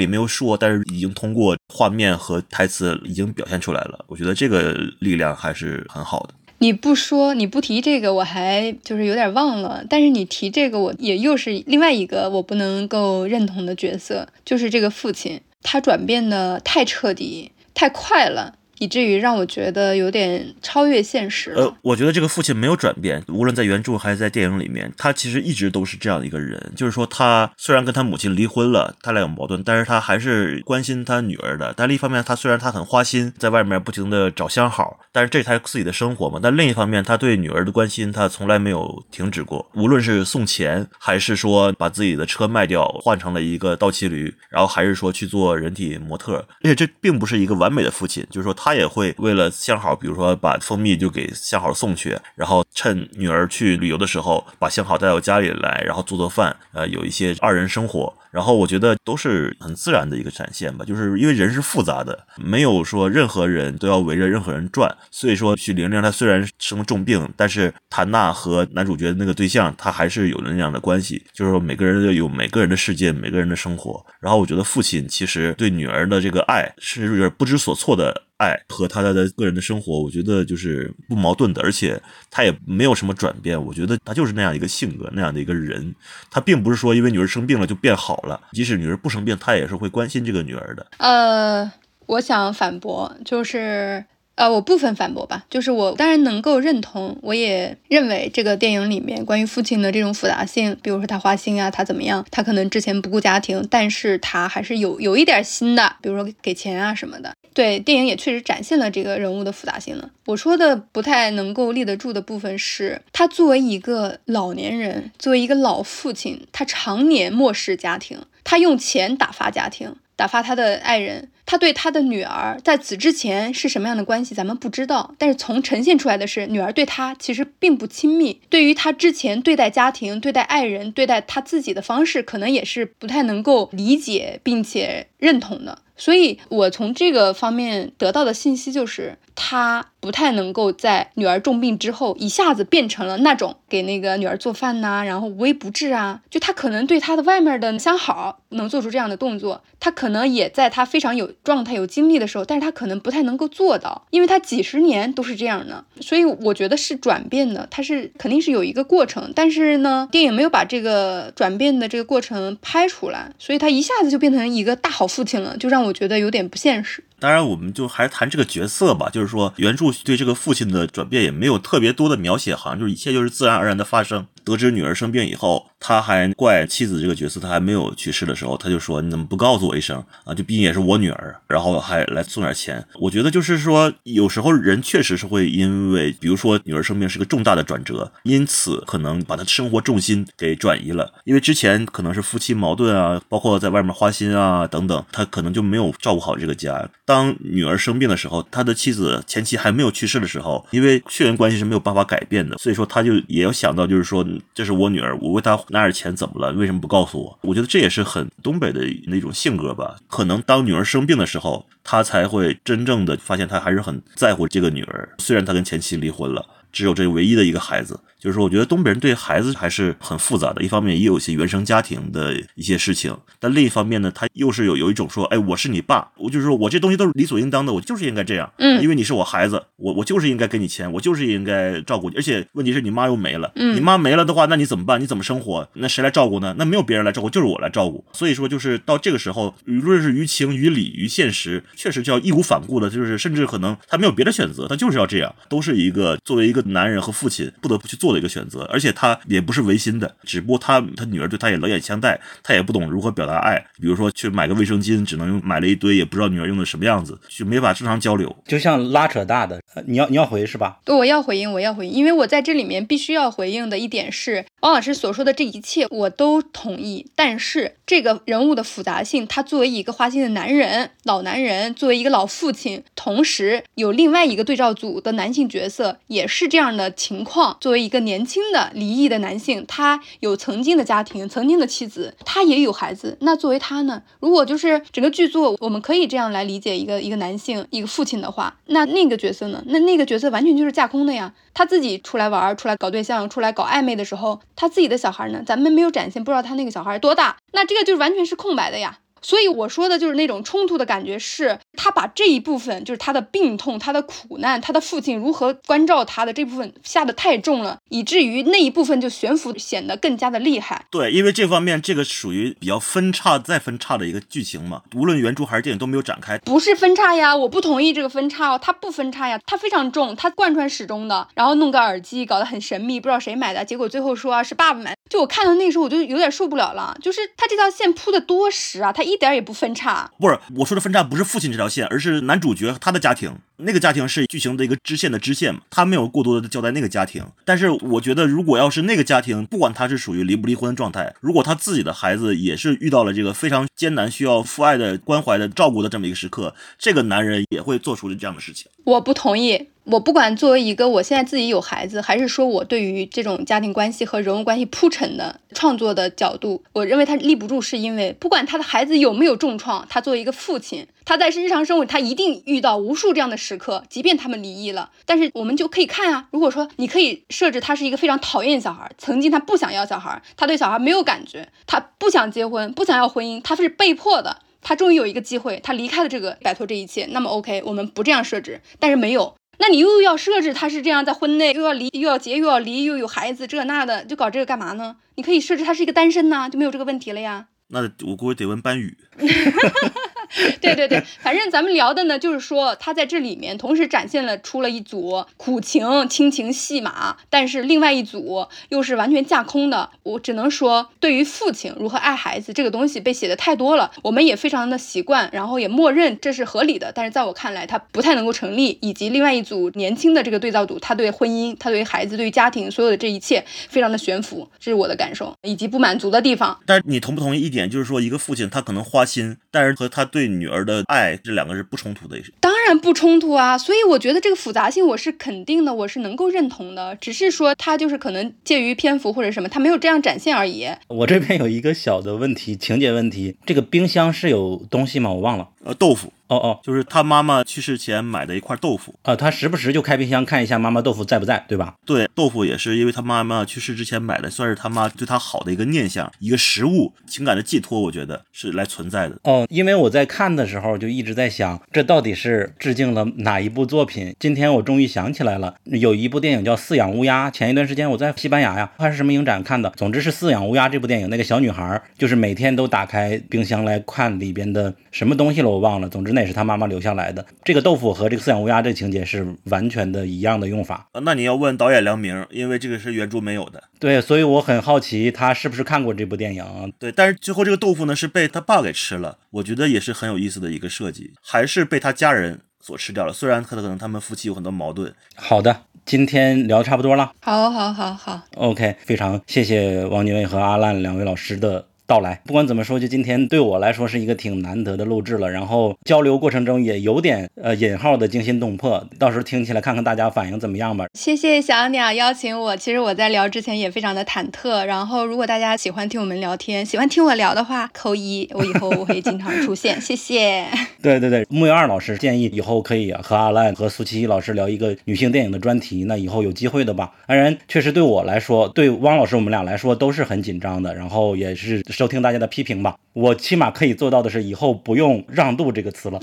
里没有说，但是已经通过画面和台词已经表现出来了。我觉得这个力量还是很好的。你不说，你不提这个，我还就是有点忘了。但是你提这个，我也又是另外一个我不能够认同的角色，就是这个父亲。他转变的太彻底，太快了。以至于让我觉得有点超越现实。呃，我觉得这个父亲没有转变，无论在原著还是在电影里面，他其实一直都是这样的一个人。就是说，他虽然跟他母亲离婚了，他俩有矛盾，但是他还是关心他女儿的。但另一方面，他虽然他很花心，在外面不停的找相好，但是这是他自己的生活嘛。但另一方面，他对女儿的关心，他从来没有停止过。无论是送钱，还是说把自己的车卖掉换成了一个倒骑驴，然后还是说去做人体模特，而且这并不是一个完美的父亲，就是说他。他也会为了相好，比如说把蜂蜜就给相好送去，然后趁女儿去旅游的时候，把相好带到家里来，然后做做饭，呃，有一些二人生活。然后我觉得都是很自然的一个展现吧，就是因为人是复杂的，没有说任何人都要围着任何人转。所以说许玲玲她虽然生了重病，但是谭娜和男主角的那个对象，他还是有了那样的关系，就是说每个人都有每个人的世界，每个人的生活。然后我觉得父亲其实对女儿的这个爱是有点不知所措的。爱和他的个人的生活，我觉得就是不矛盾的，而且他也没有什么转变。我觉得他就是那样一个性格，那样的一个人。他并不是说因为女儿生病了就变好了，即使女儿不生病，他也是会关心这个女儿的。呃，我想反驳，就是。呃，我部分反驳吧，就是我当然能够认同，我也认为这个电影里面关于父亲的这种复杂性，比如说他花心啊，他怎么样，他可能之前不顾家庭，但是他还是有有一点心的，比如说给钱啊什么的。对，电影也确实展现了这个人物的复杂性了。我说的不太能够立得住的部分是，他作为一个老年人，作为一个老父亲，他常年漠视家庭，他用钱打发家庭。打发他的爱人，他对他的女儿在此之前是什么样的关系，咱们不知道。但是从呈现出来的是，女儿对他其实并不亲密。对于他之前对待家庭、对待爱人、对待他自己的方式，可能也是不太能够理解并且认同的。所以，我从这个方面得到的信息就是，他不太能够在女儿重病之后一下子变成了那种给那个女儿做饭呐，然后无微不至啊。就他可能对他的外面的相好能做出这样的动作，他可能也在他非常有状态、有精力的时候，但是他可能不太能够做到，因为他几十年都是这样的。所以我觉得是转变的，他是肯定是有一个过程，但是呢，电影没有把这个转变的这个过程拍出来，所以他一下子就变成一个大好父亲了，就让我。我觉得有点不现实。当然，我们就还是谈这个角色吧。就是说，原著对这个父亲的转变也没有特别多的描写，好像就是一切就是自然而然的发生。得知女儿生病以后，他还怪妻子这个角色，他还没有去世的时候，他就说你怎么不告诉我一声啊？就毕竟也是我女儿，然后还来送点钱。我觉得就是说，有时候人确实是会因为，比如说女儿生病是个重大的转折，因此可能把他生活重心给转移了。因为之前可能是夫妻矛盾啊，包括在外面花心啊等等，他可能就没有照顾好这个家。当女儿生病的时候，他的妻子前妻还没有去世的时候，因为血缘关系是没有办法改变的，所以说他就也要想到，就是说这是我女儿，我为她拿点钱怎么了？为什么不告诉我？我觉得这也是很东北的那种性格吧。可能当女儿生病的时候，他才会真正的发现，他还是很在乎这个女儿。虽然他跟前妻离婚了，只有这唯一的一个孩子。就是说，我觉得东北人对孩子还是很复杂的。一方面也有一些原生家庭的一些事情，但另一方面呢，他又是有有一种说，哎，我是你爸，我就是说我这东西都是理所应当的，我就是应该这样，嗯，因为你是我孩子，我我就是应该给你钱，我就是应该照顾你。而且问题是你妈又没了，嗯，你妈没了的话，那你怎么办？你怎么生活？那谁来照顾呢？那没有别人来照顾，就是我来照顾。所以说，就是到这个时候，无论是于情于理于现实，确实就要义无反顾的，就是甚至可能他没有别的选择，他就是要这样，都是一个作为一个男人和父亲不得不去做的一个选择，而且。他也不是违心的，只不过他他女儿对他也冷眼相待，他也不懂如何表达爱。比如说去买个卫生巾，只能用买了一堆，也不知道女儿用的什么样子，就没法正常交流。就像拉扯大的，你要你要回是吧？对，我要回应，我要回应，因为我在这里面必须要回应的一点是，王老师所说的这一切我都同意。但是这个人物的复杂性，他作为一个花心的男人，老男人，作为一个老父亲，同时有另外一个对照组的男性角色也是这样的情况，作为一个年轻的。离异的男性，他有曾经的家庭，曾经的妻子，他也有孩子。那作为他呢？如果就是整个剧作，我们可以这样来理解一个一个男性，一个父亲的话，那那个角色呢？那那个角色完全就是架空的呀。他自己出来玩，出来搞对象，出来搞暧昧的时候，他自己的小孩呢？咱们没有展现，不知道他那个小孩多大。那这个就完全是空白的呀。所以我说的就是那种冲突的感觉，是他把这一部分，就是他的病痛、他的苦难、他的父亲如何关照他的这部分下的太重了，以至于那一部分就悬浮显得更加的厉害。对，因为这方面这个属于比较分叉再分叉的一个剧情嘛，无论原著还是电影都没有展开。不是分叉呀，我不同意这个分叉哦，它不分叉呀，它非常重，它贯穿始终的。然后弄个耳机搞得很神秘，不知道谁买的，结果最后说啊是爸爸买。就我看到那个时候我就有点受不了了，就是他这条线铺的多实啊，他一点也不分叉。不是我说的分叉，不是父亲这条线，而是男主角他的家庭。那个家庭是剧情的一个支线的支线嘛，他没有过多的交代那个家庭。但是我觉得，如果要是那个家庭，不管他是属于离不离婚的状态，如果他自己的孩子也是遇到了这个非常艰难、需要父爱的关怀的照顾的这么一个时刻，这个男人也会做出这样的事情。我不同意。我不管作为一个我现在自己有孩子，还是说我对于这种家庭关系和人物关系铺陈的创作的角度，我认为他立不住，是因为不管他的孩子有没有重创，他作为一个父亲，他在日常生活他一定遇到无数这样的时刻，即便他们离异了，但是我们就可以看啊。如果说你可以设置他是一个非常讨厌小孩，曾经他不想要小孩，他对小孩没有感觉，他不想结婚，不想要婚姻，他是被迫的。他终于有一个机会，他离开了这个，摆脱这一切。那么 OK，我们不这样设置，但是没有。那你又要设置他是这样，在婚内又要离，又要结，又要离，又有孩子，这那的，就搞这个干嘛呢？你可以设置他是一个单身呢，就没有这个问题了呀。那我估计得问班宇。*laughs* *laughs* 对对对，反正咱们聊的呢，就是说他在这里面同时展现了出了一组苦情亲情戏码，但是另外一组又是完全架空的。我只能说，对于父亲如何爱孩子这个东西被写的太多了，我们也非常的习惯，然后也默认这是合理的。但是在我看来，他不太能够成立。以及另外一组年轻的这个对照组，他对婚姻、他对孩子、对家庭所有的这一切非常的悬浮，这是我的感受以及不满足的地方。但是你同不同意一点，就是说一个父亲他可能花心，但是和他对女儿的爱这两个是不冲突的。当然不冲突啊，所以我觉得这个复杂性我是肯定的，我是能够认同的。只是说他就是可能介于篇幅或者什么，他没有这样展现而已。我这边有一个小的问题，情节问题，这个冰箱是有东西吗？我忘了。呃，豆腐。哦哦，就是他妈妈去世前买的一块豆腐啊，他时不时就开冰箱看一下妈妈豆腐在不在，对吧？对，豆腐也是因为他妈妈去世之前买的，算是他妈对他好的一个念想，一个食物情感的寄托，我觉得是来存在的。哦，因为我在看的时候就一直在想，这到底是致敬了哪一部作品？今天我终于想起来了，有一部电影叫《饲养乌鸦》。前一段时间我在西班牙呀，还是什么影展看的。总之是《饲养乌鸦》这部电影，那个小女孩就是每天都打开冰箱来看里边的什么东西了，我忘了。总之那也是他妈妈留下来的。这个豆腐和这个饲养乌鸦这个情节是完全的一样的用法。那你要问导演梁明，因为这个是原著没有的。对，所以我很好奇他是不是看过这部电影。对，但是最后这个豆腐呢是被他爸给吃了，我觉得也是很有意思的一个设计，还是被他家人所吃掉了。虽然可能他们夫妻有很多矛盾。好的，今天聊的差不多了。好，好，好，好。OK，非常谢谢王宁卫和阿烂两位老师的。到来，不管怎么说，就今天对我来说是一个挺难得的录制了。然后交流过程中也有点呃引号的惊心动魄，到时候听起来看看大家反应怎么样吧。谢谢小鸟邀请我，其实我在聊之前也非常的忐忑。然后如果大家喜欢听我们聊天，喜欢听我聊的话，扣一，我以后我会经常出现。谢谢。*laughs* 对对对，木有二老师建议以后可以和阿烂和苏琪老师聊一个女性电影的专题。那以后有机会的吧。当然，确实对我来说，对汪老师我们俩来说都是很紧张的。然后也是。收听大家的批评吧，我起码可以做到的是，以后不用“让渡”这个词了。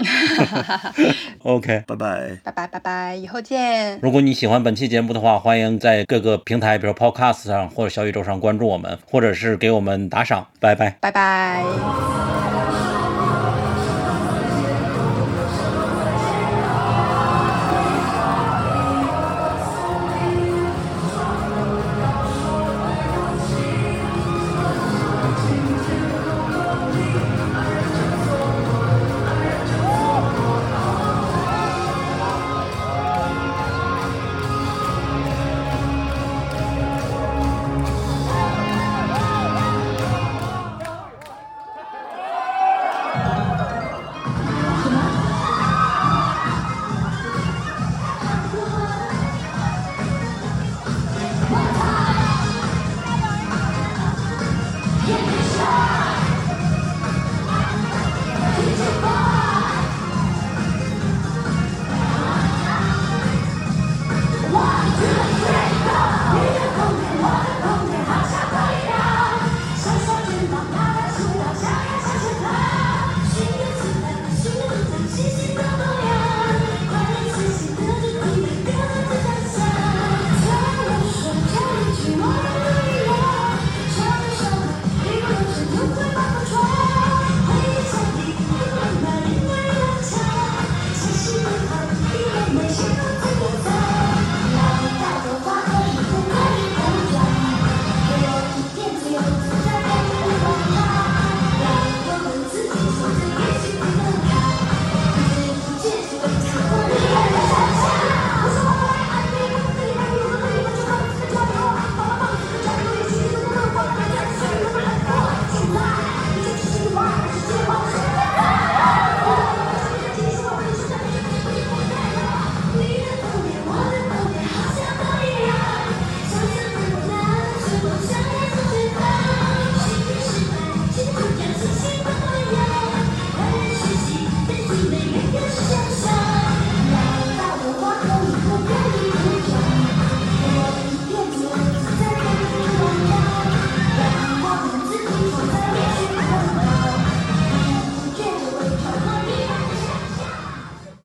*laughs* OK，拜拜，拜拜，拜拜，以后见。如果你喜欢本期节目的话，欢迎在各个平台，比如 Podcast 上或者小宇宙上关注我们，或者是给我们打赏。拜拜，拜拜。